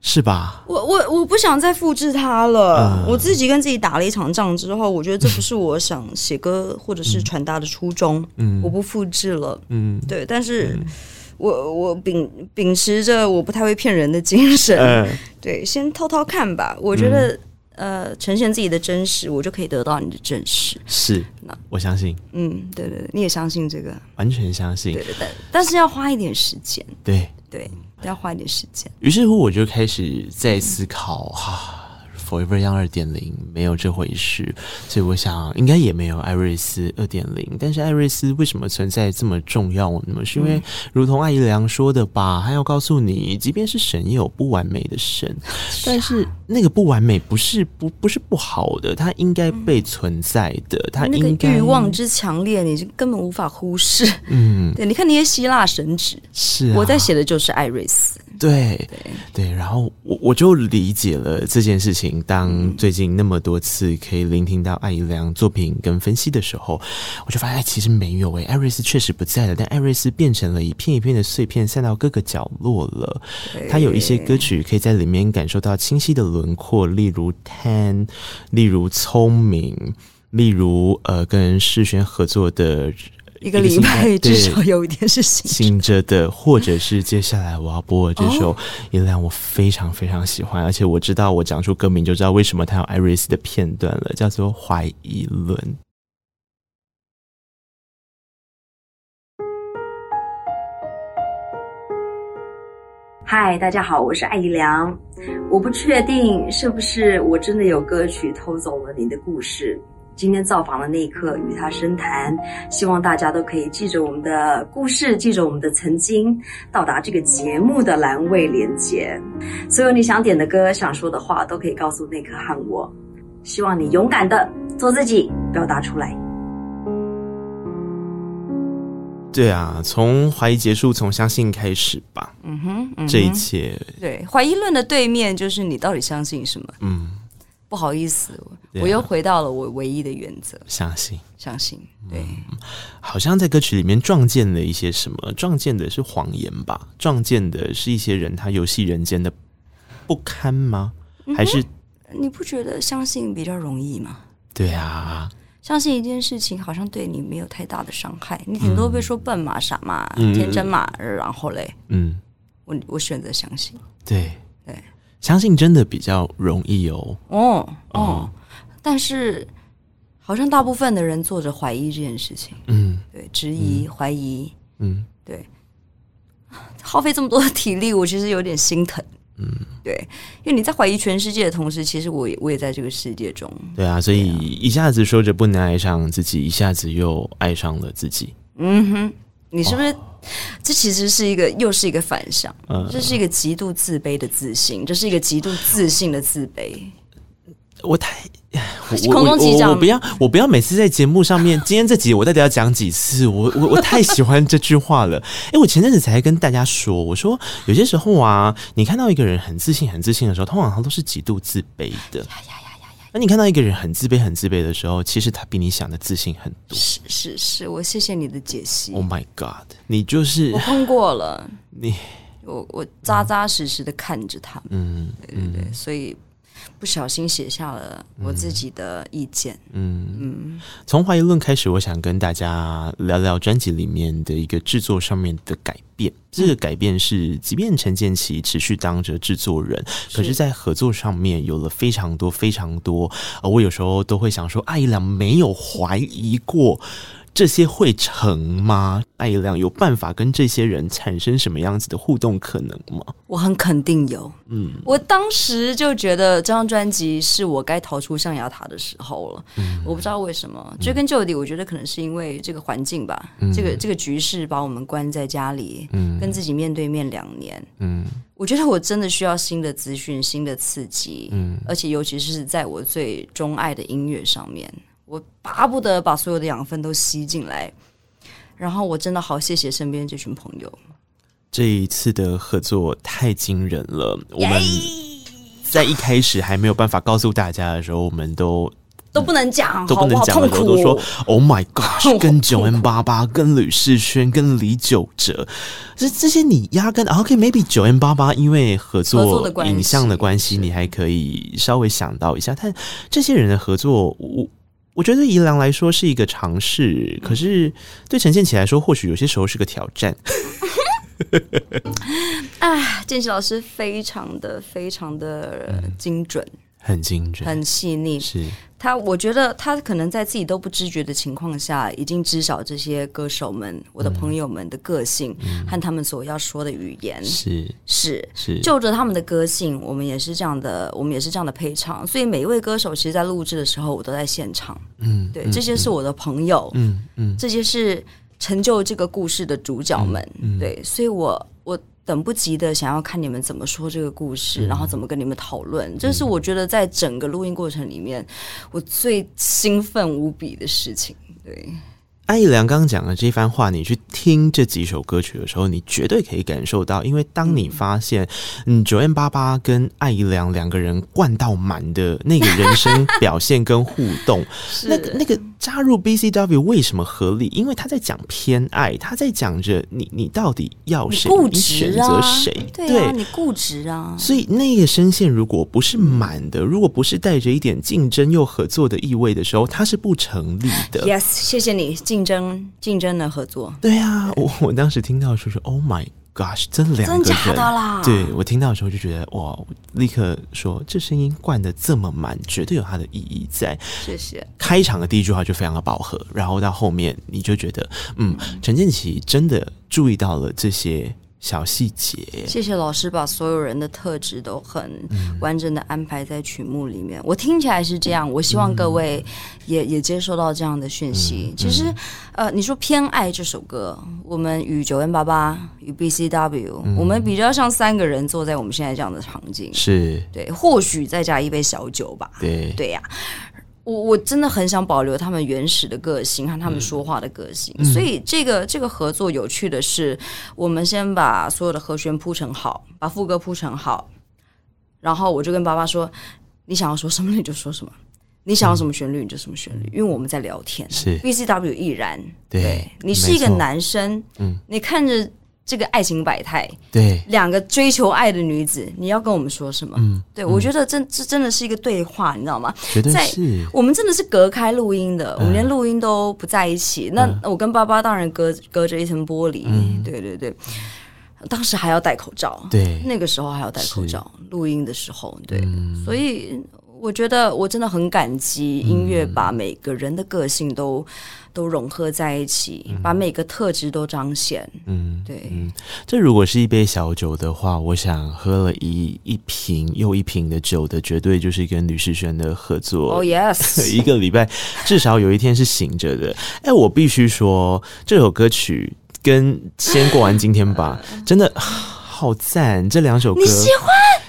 是吧？我我我不想再复制它了。嗯、我自己跟自己打了一场仗之后，我觉得这不是我想写歌或者是传达的初衷。嗯，我不复制了。嗯，对。但是我，我我秉秉持着我不太会骗人的精神。嗯、对，先偷偷看吧。我觉得，嗯、呃，呈现自己的真实，我就可以得到你的真实。是，那我相信。嗯，对对对，你也相信这个？完全相信。对对对，但是要花一点时间。对对。要花一点时间。于是乎，我就开始在思考哈。Forever Young 二点零没有这回事，所以我想应该也没有艾瑞斯二点零。但是艾瑞斯为什么存在这么重要呢？是因为如同艾姨良说的吧，他要告诉你，即便是神也有不完美的神，但是那个不完美不是不不是不好的，它应该被存在的。它那个欲望之强烈，你根本无法忽视。嗯，对，你看那些希腊神祇，是、啊、我在写的就是艾瑞斯。对对对，然后我我就理解了这件事情。当最近那么多次可以聆听到艾怡良作品跟分析的时候，我就发现，哎，其实没有诶，艾瑞斯确实不在了，但艾瑞斯变成了一片一片的碎片，散到各个角落了。他有一些歌曲可以在里面感受到清晰的轮廓，例如《Ten》，例如《聪明》，例如呃，跟世轩合作的。一个礼拜至少有一天是醒着的，或者是接下来我要播的这首，怡良我非常非常喜欢，而且我知道我讲出歌名就知道为什么它有艾瑞斯的片段了，叫做《怀疑论》。嗨，大家好，我是艾怡良。我不确定是不是我真的有歌曲偷走了你的故事。今天造访的那一刻，与他深谈。希望大家都可以记着我们的故事，记着我们的曾经，到达这个节目的栏位连接。所有你想点的歌、想说的话，都可以告诉那颗和我。希望你勇敢的做自己，表达出来。对啊，从怀疑结束，从相信开始吧。嗯哼，嗯哼，这一切，对，怀疑论的对面就是你到底相信什么？嗯。不好意思，我又回到了我唯一的原则，相信，相信。对、嗯，好像在歌曲里面撞见了一些什么，撞见的是谎言吧？撞见的是一些人他游戏人间的不堪吗？嗯、还是你不觉得相信比较容易吗？对啊，相信一件事情好像对你没有太大的伤害，你顶多被说笨嘛、傻嘛、嗯、天真嘛，然后嘞，嗯，我我选择相信，对对。相信真的比较容易哦。哦哦，但是好像大部分的人做着怀疑这件事情。嗯，对，质疑、嗯、怀疑。嗯，对，耗费这么多的体力，我其实有点心疼。嗯，对，因为你在怀疑全世界的同时，其实我也我也在这个世界中。对啊，所以一下子说着不能爱上自己，一下子又爱上了自己。嗯哼，你是不是？哦这其实是一个，又是一个反向。嗯，这是一个极度自卑的自信，这是一个极度自信的自卑。我太，我我我，我不要，我不要每次在节目上面，今天这集我到底要讲几次？我我我太喜欢这句话了。哎，我前阵子才跟大家说，我说有些时候啊，你看到一个人很自信、很自信的时候，通常他都是极度自卑的。那你看到一个人很自卑、很自卑的时候，其实他比你想的自信很多。是是是，我谢谢你的解析。Oh my God，你就是我碰过了你，我我扎扎实实的看着他们。嗯，对对对，嗯、所以。不小心写下了我自己的意见。嗯嗯，从怀疑论开始，我想跟大家聊聊专辑里面的一个制作上面的改变。这个改变是，即便陈建奇持续当着制作人，可是在合作上面有了非常多非常多。呃，我有时候都会想说，艾怡良没有怀疑过。这些会成吗？艾亮有办法跟这些人产生什么样子的互动可能吗？我很肯定有。嗯，我当时就觉得这张专辑是我该逃出象牙塔的时候了。嗯，我不知道为什么，追根究底，我觉得可能是因为这个环境吧。嗯，这个这个局势把我们关在家里，嗯，跟自己面对面两年。嗯，我觉得我真的需要新的资讯、新的刺激。嗯，而且尤其是在我最钟爱的音乐上面。我巴不得把所有的养分都吸进来，然后我真的好谢谢身边这群朋友。这一次的合作太惊人了，我们在一开始还没有办法告诉大家的时候，我们都都不能讲，都不能讲的时候都说：“Oh my God！” 跟九 N 八八跟吕世轩，跟李玖哲，这这些你压根 OK，maybe 九 N 八八因为合作影像的关系，你还可以稍微想到一下，但这些人的合作，我。我觉得对宜良来说是一个尝试，可是对陈建奇来说，或许有些时候是个挑战。啊，建奇老师非常的非常的精准。嗯很精准，很细腻。是他，我觉得他可能在自己都不知觉的情况下，已经知晓这些歌手们、我的朋友们的个性和他们所要说的语言。是是是，就着他们的个性，我们也是这样的，我们也是这样的配唱。所以每一位歌手，其实，在录制的时候，我都在现场。嗯，对，这些是我的朋友。嗯嗯，这些是成就这个故事的主角们。对，所以我我。等不及的想要看你们怎么说这个故事，嗯、然后怎么跟你们讨论，这是我觉得在整个录音过程里面我最兴奋无比的事情。对。艾怡良刚刚讲的这番话，你去听这几首歌曲的时候，你绝对可以感受到，因为当你发现，嗯九 N 八八跟艾怡良两个人灌到满的那个人生表现跟互动，那个那个加入 BCW 为什么合理？因为他在讲偏爱，他在讲着你你到底要谁，你选择谁？对啊，你固执啊。所以那个声线如果不是满的，如果不是带着一点竞争又合作的意味的时候，它是不成立的。Yes，谢谢你。竞争竞争的合作，对啊，我我当时听到说是，Oh my gosh，这两个人，真假的啦？对，我听到的时候就觉得哇，立刻说这声音灌的这么满，绝对有它的意义在。谢谢。开场的第一句话就非常的饱和，然后到后面你就觉得，嗯，陈建奇真的注意到了这些小细节。谢谢老师把所有人的特质都很完整的安排在曲目里面。嗯、我听起来是这样，我希望各位也、嗯、也接收到这样的讯息。嗯、其实，呃，你说偏爱这首歌，我们与九 N 八八与 BCW，、嗯、我们比较像三个人坐在我们现在这样的场景，是对，或许再加一杯小酒吧。对对呀、啊。我我真的很想保留他们原始的个性和他们说话的个性，嗯、所以这个这个合作有趣的是，我们先把所有的和弦铺成好，把副歌铺成好，然后我就跟爸爸说：“你想要说什么你就说什么，你想要什么旋律你就什么旋律，嗯、因为我们在聊天。”是。BCW 亦然，对，对你是一个男生，嗯，你看着。这个爱情百态，对两个追求爱的女子，你要跟我们说什么？嗯，对我觉得这这真的是一个对话，你知道吗？绝对是。我们真的是隔开录音的，我们连录音都不在一起。那我跟爸爸当然隔隔着一层玻璃，对对对。当时还要戴口罩，对，那个时候还要戴口罩录音的时候，对，所以我觉得我真的很感激音乐把每个人的个性都。都融合在一起，嗯、把每个特质都彰显。嗯，对。嗯，这如果是一杯小酒的话，我想喝了一一瓶又一瓶的酒的，绝对就是跟吕士轩的合作。哦、oh,，yes，一个礼拜至少有一天是醒着的。哎，我必须说，这首歌曲跟先过完今天吧，真的好赞。这两首歌，你喜欢？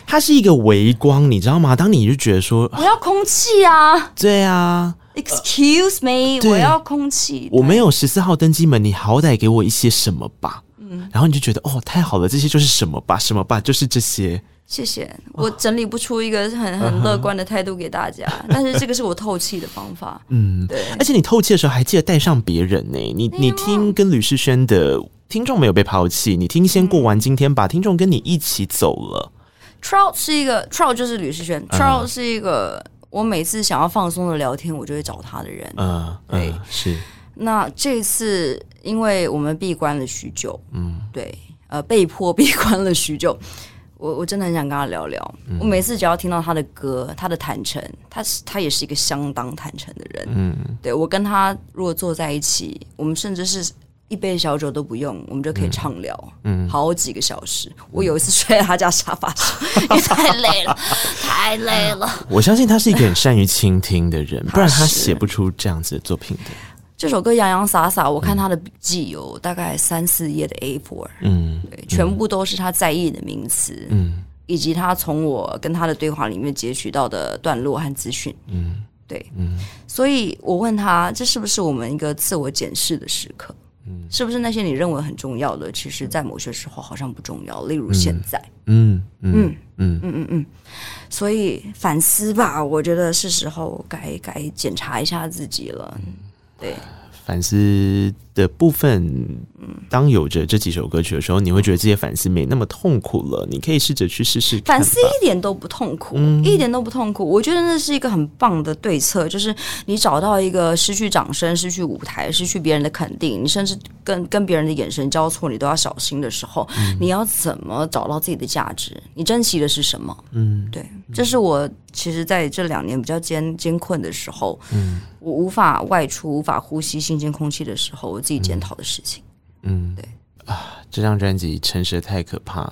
它是一个微光，你知道吗？当你就觉得说，我要空气啊，对啊。Excuse me，我要空气。我没有十四号登机门，你好歹给我一些什么吧。嗯，然后你就觉得哦，太好了，这些就是什么吧，什么吧，就是这些。谢谢，我整理不出一个很很乐观的态度给大家，但是这个是我透气的方法。嗯，对。而且你透气的时候还记得带上别人呢。你你听跟吕世轩的听众没有被抛弃，你听先过完今天，吧听众跟你一起走了。Trout 是一个 Trout 就是吕世轩，Trout 是一个。我每次想要放松的聊天，我就会找他的人。嗯，对，是。那这次因为我们闭关了许久，嗯，对，呃，被迫闭关了许久，我我真的很想跟他聊聊。嗯，我每次只要听到他的歌，他的坦诚，他是他也是一个相当坦诚的人。嗯，对，我跟他如果坐在一起，我们甚至是。一杯小酒都不用，我们就可以畅聊，嗯，好几个小时。嗯、我有一次睡在他家沙发上，太累了，太累了。我相信他是一个很善于倾听的人，不然他写不出这样子的作品的。这首歌洋洋洒洒，我看他的笔记有大概三四页的 A4，嗯，对，全部都是他在意的名词，嗯，以及他从我跟他的对话里面截取到的段落和资讯，嗯，对，嗯，所以我问他，这是不是我们一个自我检视的时刻？是不是那些你认为很重要的，其实在某些时候好像不重要？例如现在，嗯嗯嗯。嗯。嗯嗯，所以反思吧，我觉得是时候该该检查一下自己了，对。反思的部分，当有着这几首歌曲的时候，你会觉得这些反思没那么痛苦了。你可以试着去试试。反思一点都不痛苦，嗯、一点都不痛苦。我觉得那是一个很棒的对策，就是你找到一个失去掌声、失去舞台、失去别人的肯定，你甚至跟跟别人的眼神交错，你都要小心的时候，嗯、你要怎么找到自己的价值？你珍惜的是什么？嗯，对，这是我。其实，在这两年比较艰艰困的时候，嗯，我无法外出、无法呼吸新鲜空气的时候，我自己检讨的事情，嗯，对。啊，这张专辑诚实的太可怕，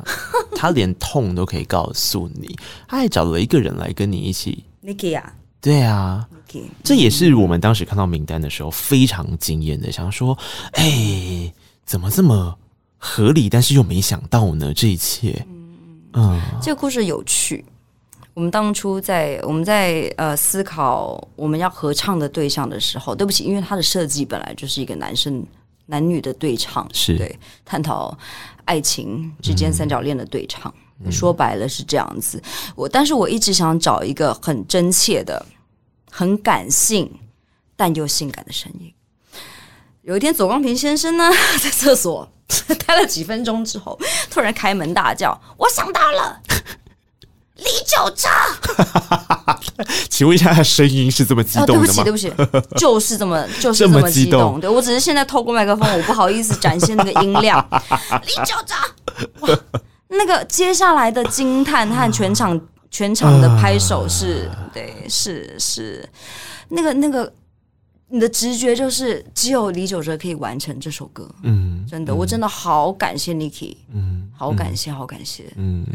他连痛都可以告诉你，他还找了一个人来跟你一起，Nicky 啊，对啊，Nicky，这也是我们当时看到名单的时候非常惊艳的，想说，哎，怎么这么合理，但是又没想到呢？这一切，嗯，这个故事有趣。我们当初在我们在呃思考我们要合唱的对象的时候，对不起，因为它的设计本来就是一个男生男女的对唱，是对探讨爱情之间三角恋的对唱，嗯、说白了是这样子。我但是我一直想找一个很真切的、很感性但又性感的声音。有一天，左光平先生呢 在厕所 待了几分钟之后，突然开门大叫：“我想到了。”李九哲，请问一下，他声音是这么激动的吗？哦，对不起，对不起，就是这么，就是这么激动。激动对，我只是现在透过麦克风，我不好意思展现那个音量。李九哲，哇，那个接下来的惊叹和全场全场的拍手是，对，是是，那个那个你的直觉就是只有李玖哲可以完成这首歌。嗯，真的，我真的好感谢 Niki。嗯，好感谢，好感谢。嗯，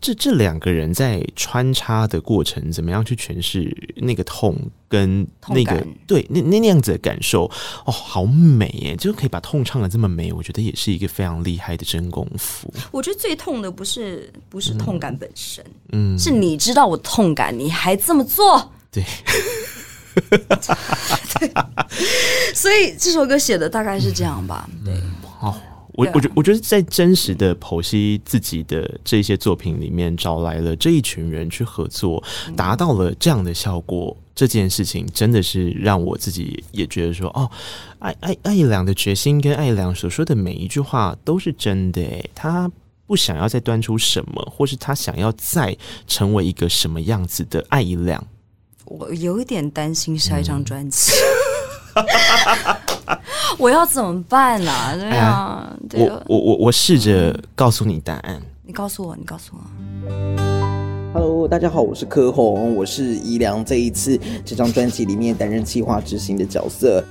这这两个人在穿插的过程，怎么样去诠释那个痛跟那个对那那那样子的感受？哦，好美耶！就可以把痛唱的这么美，我觉得也是一个非常厉害的真功夫。我觉得最痛的不是不是痛感本身，嗯，是你知道我痛感，你还这么做。对。对，所以这首歌写的大概是这样吧。对，哦，我我觉我觉得在真实的剖析自己的这些作品里面，找来了这一群人去合作，达到了这样的效果。这件事情真的是让我自己也觉得说，哦，艾艾艾怡良的决心跟艾怡良所说的每一句话都是真的。诶，他不想要再端出什么，或是他想要再成为一个什么样子的艾怡良。我有一点担心下一张专辑，嗯、我要怎么办呢、啊？对啊，哎、对我我我我试着告诉你答案。你告诉我，你告诉我。Hello，大家好，我是柯宏，我是宜良这一次这张专辑里面担任企划执行的角色，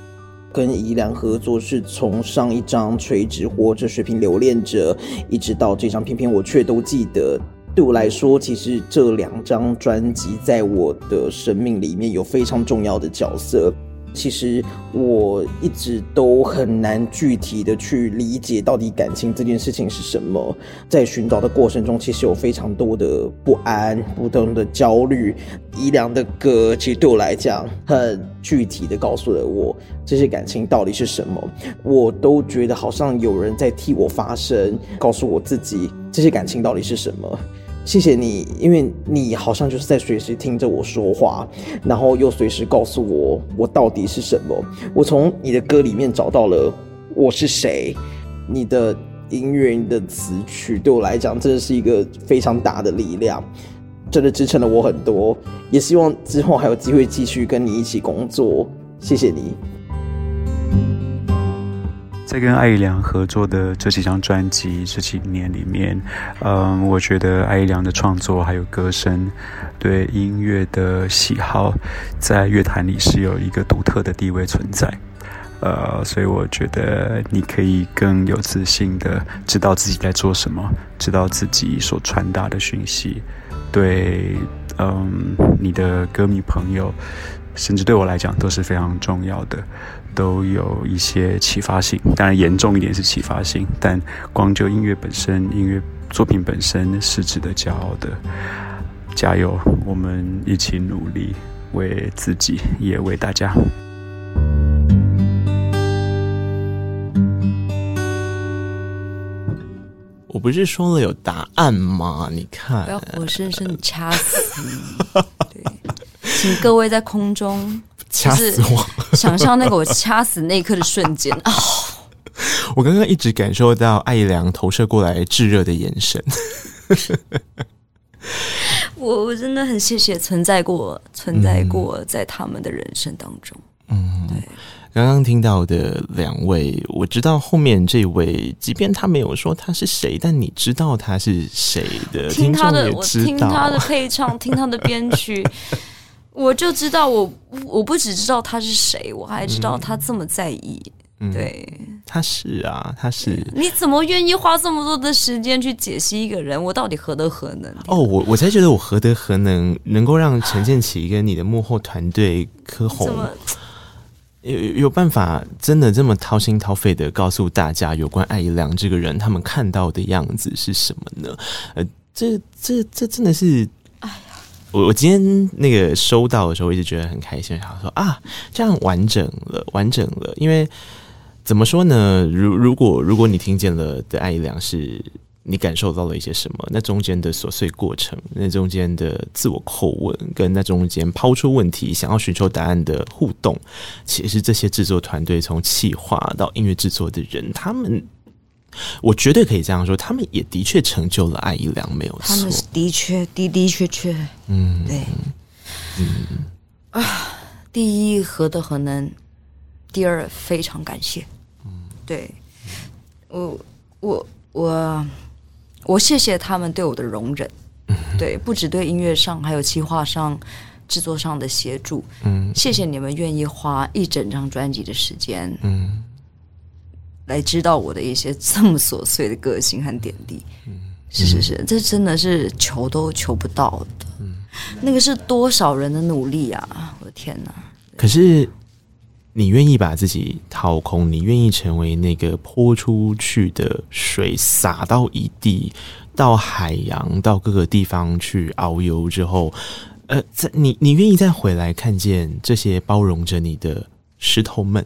跟宜良合作是从上一张垂直活着水平留恋者，一直到这张偏偏我却都记得。对我来说，其实这两张专辑在我的生命里面有非常重要的角色。其实我一直都很难具体的去理解到底感情这件事情是什么。在寻找的过程中，其实有非常多的不安、不同的焦虑。怡良的歌，其实对我来讲，很具体的告诉了我这些感情到底是什么。我都觉得好像有人在替我发声，告诉我自己这些感情到底是什么。谢谢你，因为你好像就是在随时听着我说话，然后又随时告诉我我到底是什么。我从你的歌里面找到了我是谁，你的音乐、你的词曲对我来讲真的是一个非常大的力量，真的支撑了我很多。也希望之后还有机会继续跟你一起工作。谢谢你。在跟艾怡良合作的这几张专辑这几年里面，嗯，我觉得艾怡良的创作还有歌声，对音乐的喜好，在乐坛里是有一个独特的地位存在。呃，所以我觉得你可以更有自信的知道自己在做什么，知道自己所传达的讯息，对，嗯，你的歌迷朋友，甚至对我来讲都是非常重要的。都有一些启发性，当然严重一点是启发性，但光就音乐本身、音乐作品本身是值得骄傲的。加油，我们一起努力，为自己也为大家。我不是说了有答案吗？你看，我要活生生的掐死你。对，请各位在空中。掐死我！想象那个我掐死那一刻的瞬间啊！我刚刚一直感受到艾良投射过来炙热的眼神。我我真的很谢谢存在过，存在过在他们的人生当中。嗯，对。刚刚听到的两位，我知道后面这位，即便他没有说他是谁，但你知道他是谁的？听他的，我听他的配唱，听他的编曲。我就知道我，我我不只知道他是谁，我还知道他这么在意。嗯、对、嗯，他是啊，他是。你怎么愿意花这么多的时间去解析一个人？我到底何德何能？哦，我我才觉得我何德何能，能够让陈建奇跟你的幕后团队柯红有有办法，真的这么掏心掏肺的告诉大家有关艾怡良这个人，他们看到的样子是什么呢？呃，这这这真的是。我我今天那个收到的时候，我一直觉得很开心，想说啊，这样完整了，完整了。因为怎么说呢？如如果如果你听见了的艾怡良，是你感受到了一些什么？那中间的琐碎过程，那中间的自我叩问，跟那中间抛出问题，想要寻求答案的互动，其实这些制作团队从企划到音乐制作的人，他们。我绝对可以这样说，他们也的确成就了艾怡良，没有错。他们是的确的的确确，嗯，对，嗯啊，第一何德何能，第二非常感谢，嗯，对，我我我我谢谢他们对我的容忍，嗯，对，不只对音乐上，还有企划上，制作上的协助。嗯，谢谢你们愿意花一整张专辑的时间，嗯，来知道我的一些这么琐碎的个性和点滴。嗯，是是是，这真的是求都求不到的。嗯，那个是多少人的努力啊！我的天哪！可是。你愿意把自己掏空，你愿意成为那个泼出去的水，洒到一地，到海洋，到各个地方去遨游之后，呃，在你你愿意再回来看见这些包容着你的石头们，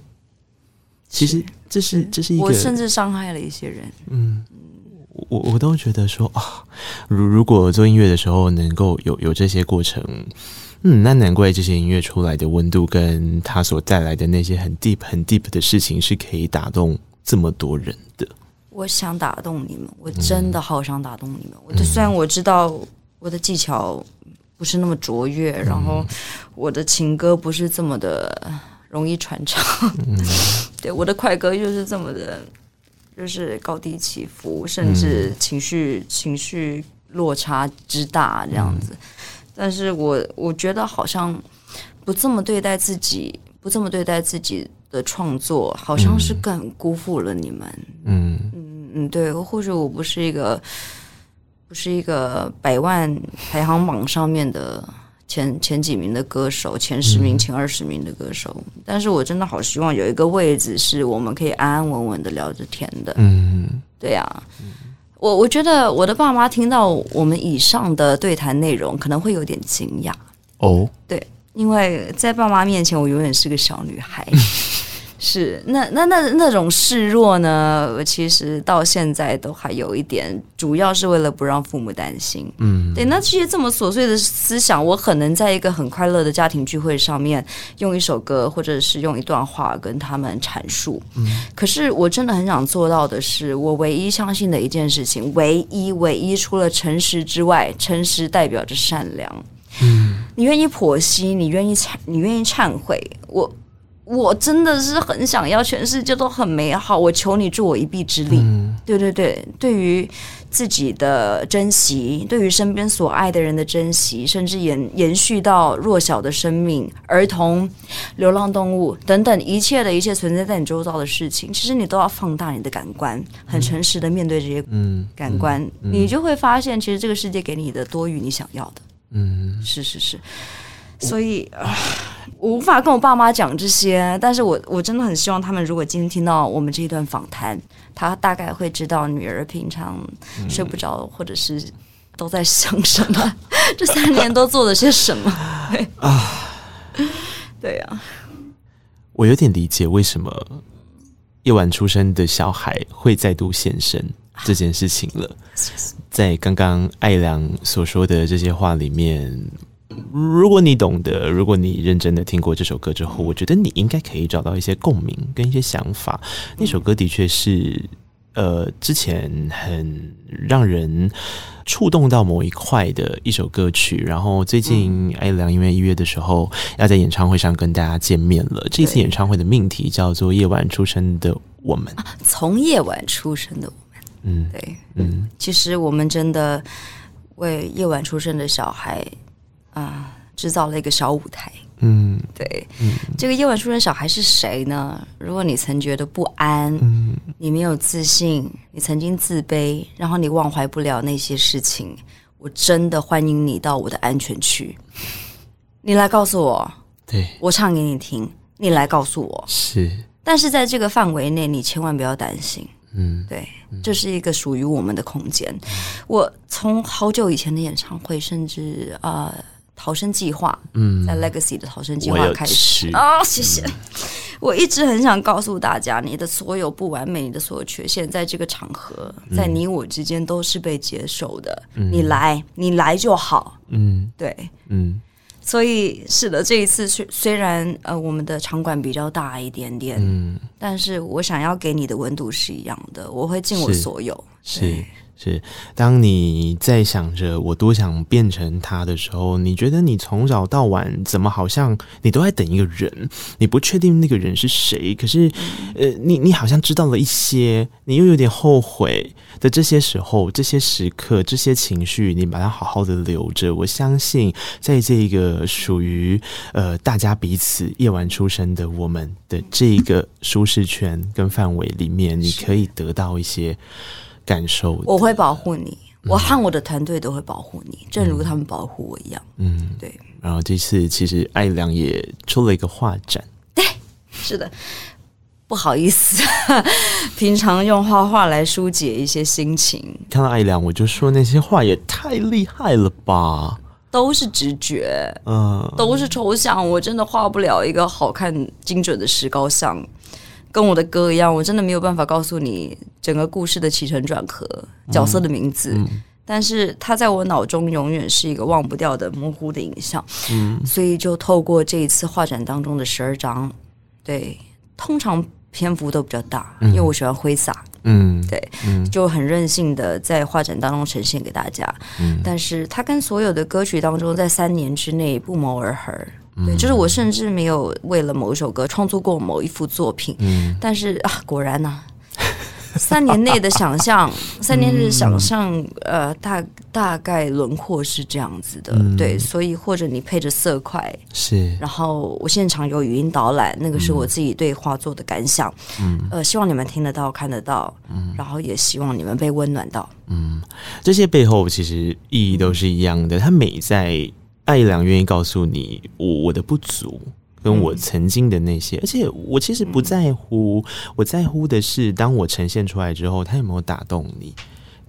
其实这是这是一个，我甚至伤害了一些人，嗯，我我都觉得说啊，如如果做音乐的时候能够有有这些过程。嗯，那难怪这些音乐出来的温度，跟它所带来的那些很 deep、很 deep 的事情，是可以打动这么多人的。我想打动你们，我真的好想打动你们。嗯、我就虽然我知道我的技巧不是那么卓越，嗯、然后我的情歌不是这么的容易传唱，嗯、对我的快歌就是这么的，就是高低起伏，甚至情绪、嗯、情绪落差之大这样子。嗯。但是我我觉得好像不这么对待自己，不这么对待自己的创作，好像是更辜负了你们。嗯。嗯嗯，对，或许我不是一个不是一个百万排行榜上面的前前几名的歌手，前十名、前二十名的歌手，嗯，但是我真的好希望有一个位置是我们可以安安稳稳的聊着天的。嗯，对呀。我我觉得我的爸妈听到我们以上的对谈内容，可能会有点惊讶哦。对，因为在爸妈面前，我永远是个小女孩。是，那那那那种示弱呢？我其实到现在都还有一点，主要是为了不让父母担心。嗯，对。那这些这么琐碎的思想，我很能在一个很快乐的家庭聚会上面，用一首歌或者是用一段话跟他们阐述。嗯，可是我真的很想做到的是，我唯一相信的一件事情，唯一唯一除了诚实之外，诚实代表着善良。嗯，你愿意剖析，你愿意忏，你愿意忏悔，我。我真的是很想要全世界都很美好，我求你助我一臂之力。嗯，对对对，对于自己的珍惜，对于身边所爱的人的珍惜，甚至延延续到弱小的生命、儿童、流浪动物等等一切的一切存在在你周遭的事情，其实你都要放大你的感官，很诚实的面对这些感官，嗯嗯嗯，你就会发现，其实这个世界给你的多于你想要的。嗯，是是是。所以啊，我无法跟我爸妈讲这些，但是我我真的很希望他们，如果今天听到我们这一段访谈，他大概会知道女儿平常睡不着，或者是都在想什么，这三年都做了些什么啊？对呀，我有点理解为什么夜晚出生的小孩会再度现身这件事情了。在刚刚艾良所说的这些话里面。如果你懂得，如果你认真的听过这首歌之后，我觉得你应该可以找到一些共鸣跟一些想法。那首歌的确是，呃，之前很让人触动到某一块的一首歌曲。然后最近艾良因为一月的时候要在演唱会上跟大家见面了。这次演唱会的命题叫做《夜晚出生的我们》，从夜晚出生的我们。嗯，对，嗯，其实我们真的为夜晚出生的小孩。啊！制造了一个小舞台。嗯，对。嗯，这个夜晚出生小孩是谁呢？如果你曾觉得不安，嗯，你没有自信，你曾经自卑，然后你忘怀不了那些事情，我真的欢迎你到我的安全区。你来告诉我，对，我唱给你听。你来告诉我，是。但是在这个范围内，你千万不要担心。嗯，对，这是一个属于我们的空间。嗯，我从好久以前的演唱会，甚至啊。呃逃生计划，嗯，在 Legacy 的逃生计划开始啊，谢谢。嗯、我一直很想告诉大家，你的所有不完美，你的所有缺陷，在这个场合，在你我之间都是被接受的。嗯、你来，你来就好。嗯，对，嗯。所以是的，这一次虽虽然呃，我们的场馆比较大一点点，嗯，但是我想要给你的温度是一样的，我会尽我所有。是。是，当你在想着我多想变成他的时候，你觉得你从早到晚怎么好像你都在等一个人，你不确定那个人是谁，可是，呃，你你好像知道了一些，你又有点后悔的这些时候、这些时刻、这些情绪，你把它好好的留着。我相信，在这个属于呃大家彼此夜晚出生的我们的这个舒适圈跟范围里面，你可以得到一些。感受，我会保护你，嗯、我和我的团队都会保护你，正如他们保护我一样。嗯，对。然后这次其实艾良也出了一个画展，对，是的，不好意思，平常用画画来疏解一些心情。看到艾良，我就说那些画也太厉害了吧，都是直觉，嗯，都是抽象，我真的画不了一个好看精准的石膏像。跟我的歌一样，我真的没有办法告诉你整个故事的起承转合、角色的名字，嗯嗯、但是它在我脑中永远是一个忘不掉的模糊的影像。嗯，所以就透过这一次画展当中的十二张，对，通常篇幅都比较大，嗯、因为我喜欢挥洒。嗯，对，嗯、就很任性的在画展当中呈现给大家。嗯，但是它跟所有的歌曲当中，在三年之内不谋而合。对，就是我甚至没有为了某一首歌创作过某一幅作品，嗯，但是啊，果然呢、啊，三年内的想象，三年内的想象，呃，大大概轮廓是这样子的，嗯、对，所以或者你配着色块是，然后我现场有语音导览，那个是我自己对画作的感想，嗯，呃，希望你们听得到、看得到，嗯，然后也希望你们被温暖到，嗯，这些背后其实意义都是一样的，它美在。艾良愿意告诉你我我的不足，跟我曾经的那些，嗯、而且我其实不在乎，嗯、我在乎的是，当我呈现出来之后，他有没有打动你。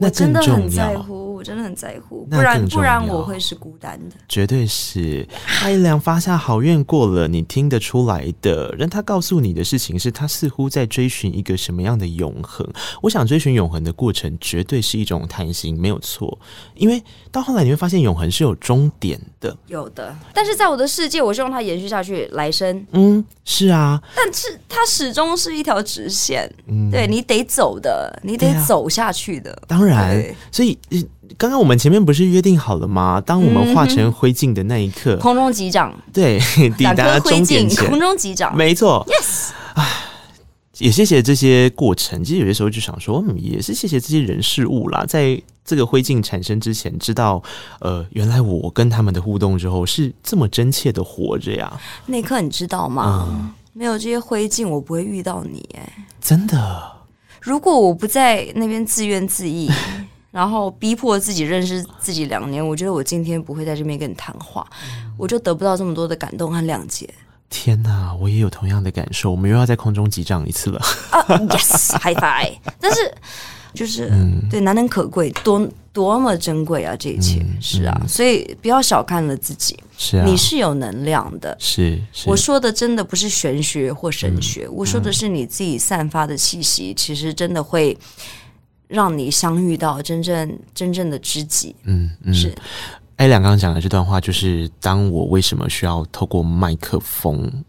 那真的很在乎，我真的很在乎，不然不然我会是孤单的。绝对是，艾良发下好愿过了，你听得出来的。让他告诉你的事情是他似乎在追寻一个什么样的永恒。我想追寻永恒的过程，绝对是一种贪心，没有错。因为到后来你会发现，永恒是有终点的，有的。但是在我的世界，我希望它延续下去，来生。嗯，是啊。但是它始终是一条直线，嗯，对你得走的，你得走下去的。当然。然，所以刚刚我们前面不是约定好了吗？当我们化成灰烬的那一刻，空中击掌，对，抵达终点前，空中击掌，没错。Yes，哎，也谢谢这些过程。其实有些时候就想说，嗯，也是谢谢这些人事物啦，在这个灰烬产生之前，知道，呃，原来我跟他们的互动之后是这么真切的活着呀。那一刻你知道吗？嗯，没有这些灰烬，我不会遇到你。哎，真的。如果我不在那边自怨自艾，然后逼迫自己认识自己两年，我觉得我今天不会在这边跟你谈话，我就得不到这么多的感动和谅解。天哪，我也有同样的感受，我们又要在空中击掌一次了。啊、uh,，Yes，High Five！但是。就是、嗯、对，难能可贵，多多么珍贵啊！这一切、嗯、是啊，嗯、所以不要小看了自己。是啊，你是有能量的。是，是我说的真的不是玄学或神学，嗯、我说的是你自己散发的气息，嗯、其实真的会让你相遇到真正真正的知己。嗯嗯，是。艾良刚刚讲的这段话，就是当我为什么需要透过麦克风。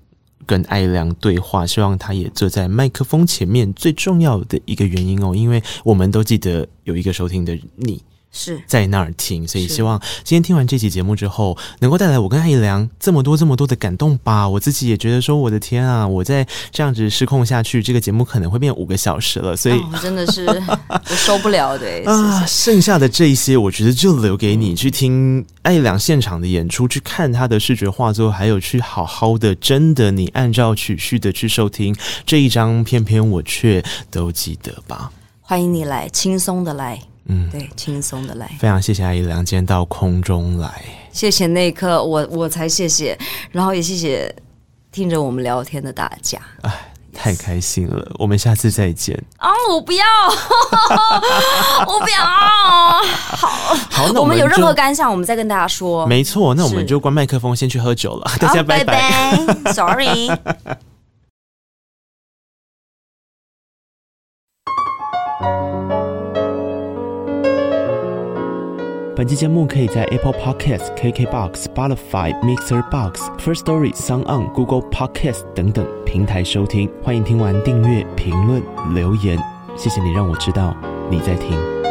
跟艾良对话，希望他也坐在麦克风前面。最重要的一个原因哦，因为我们都记得有一个收听的你。是在那儿听，所以希望今天听完这期节目之后，能够带来我跟艾良这么多这么多的感动吧。我自己也觉得说，我的天啊，我在这样子失控下去，这个节目可能会变五个小时了。所以、哦、真的是我受不了的。啊，剩下的这一些，我觉得就留给你去听艾良现场的演出，去看他的视觉画作，还有去好好的真的你按照曲序的去收听这一张，偏偏我却都记得吧。欢迎你来，轻松的来。嗯，对，轻松的来。非常谢谢艾良今天到空中来，谢谢那一刻，我我才谢谢，然后也谢谢听着我们聊天的大家。哎，太开心了.我们下次再见。啊，我不要，我不要。好，好，那我们，有任何感想，我们再跟大家说。没错，那我们就关麦克风，先去喝酒了。大家拜拜。Oh, Sorry。本期节目可以在 Apple Podcast、KKBox、Spotify、Mixer Box、First Story、Song On、Google Podcast 等等平台收听。欢迎听完订阅、评论、留言，谢谢你让我知道你在听。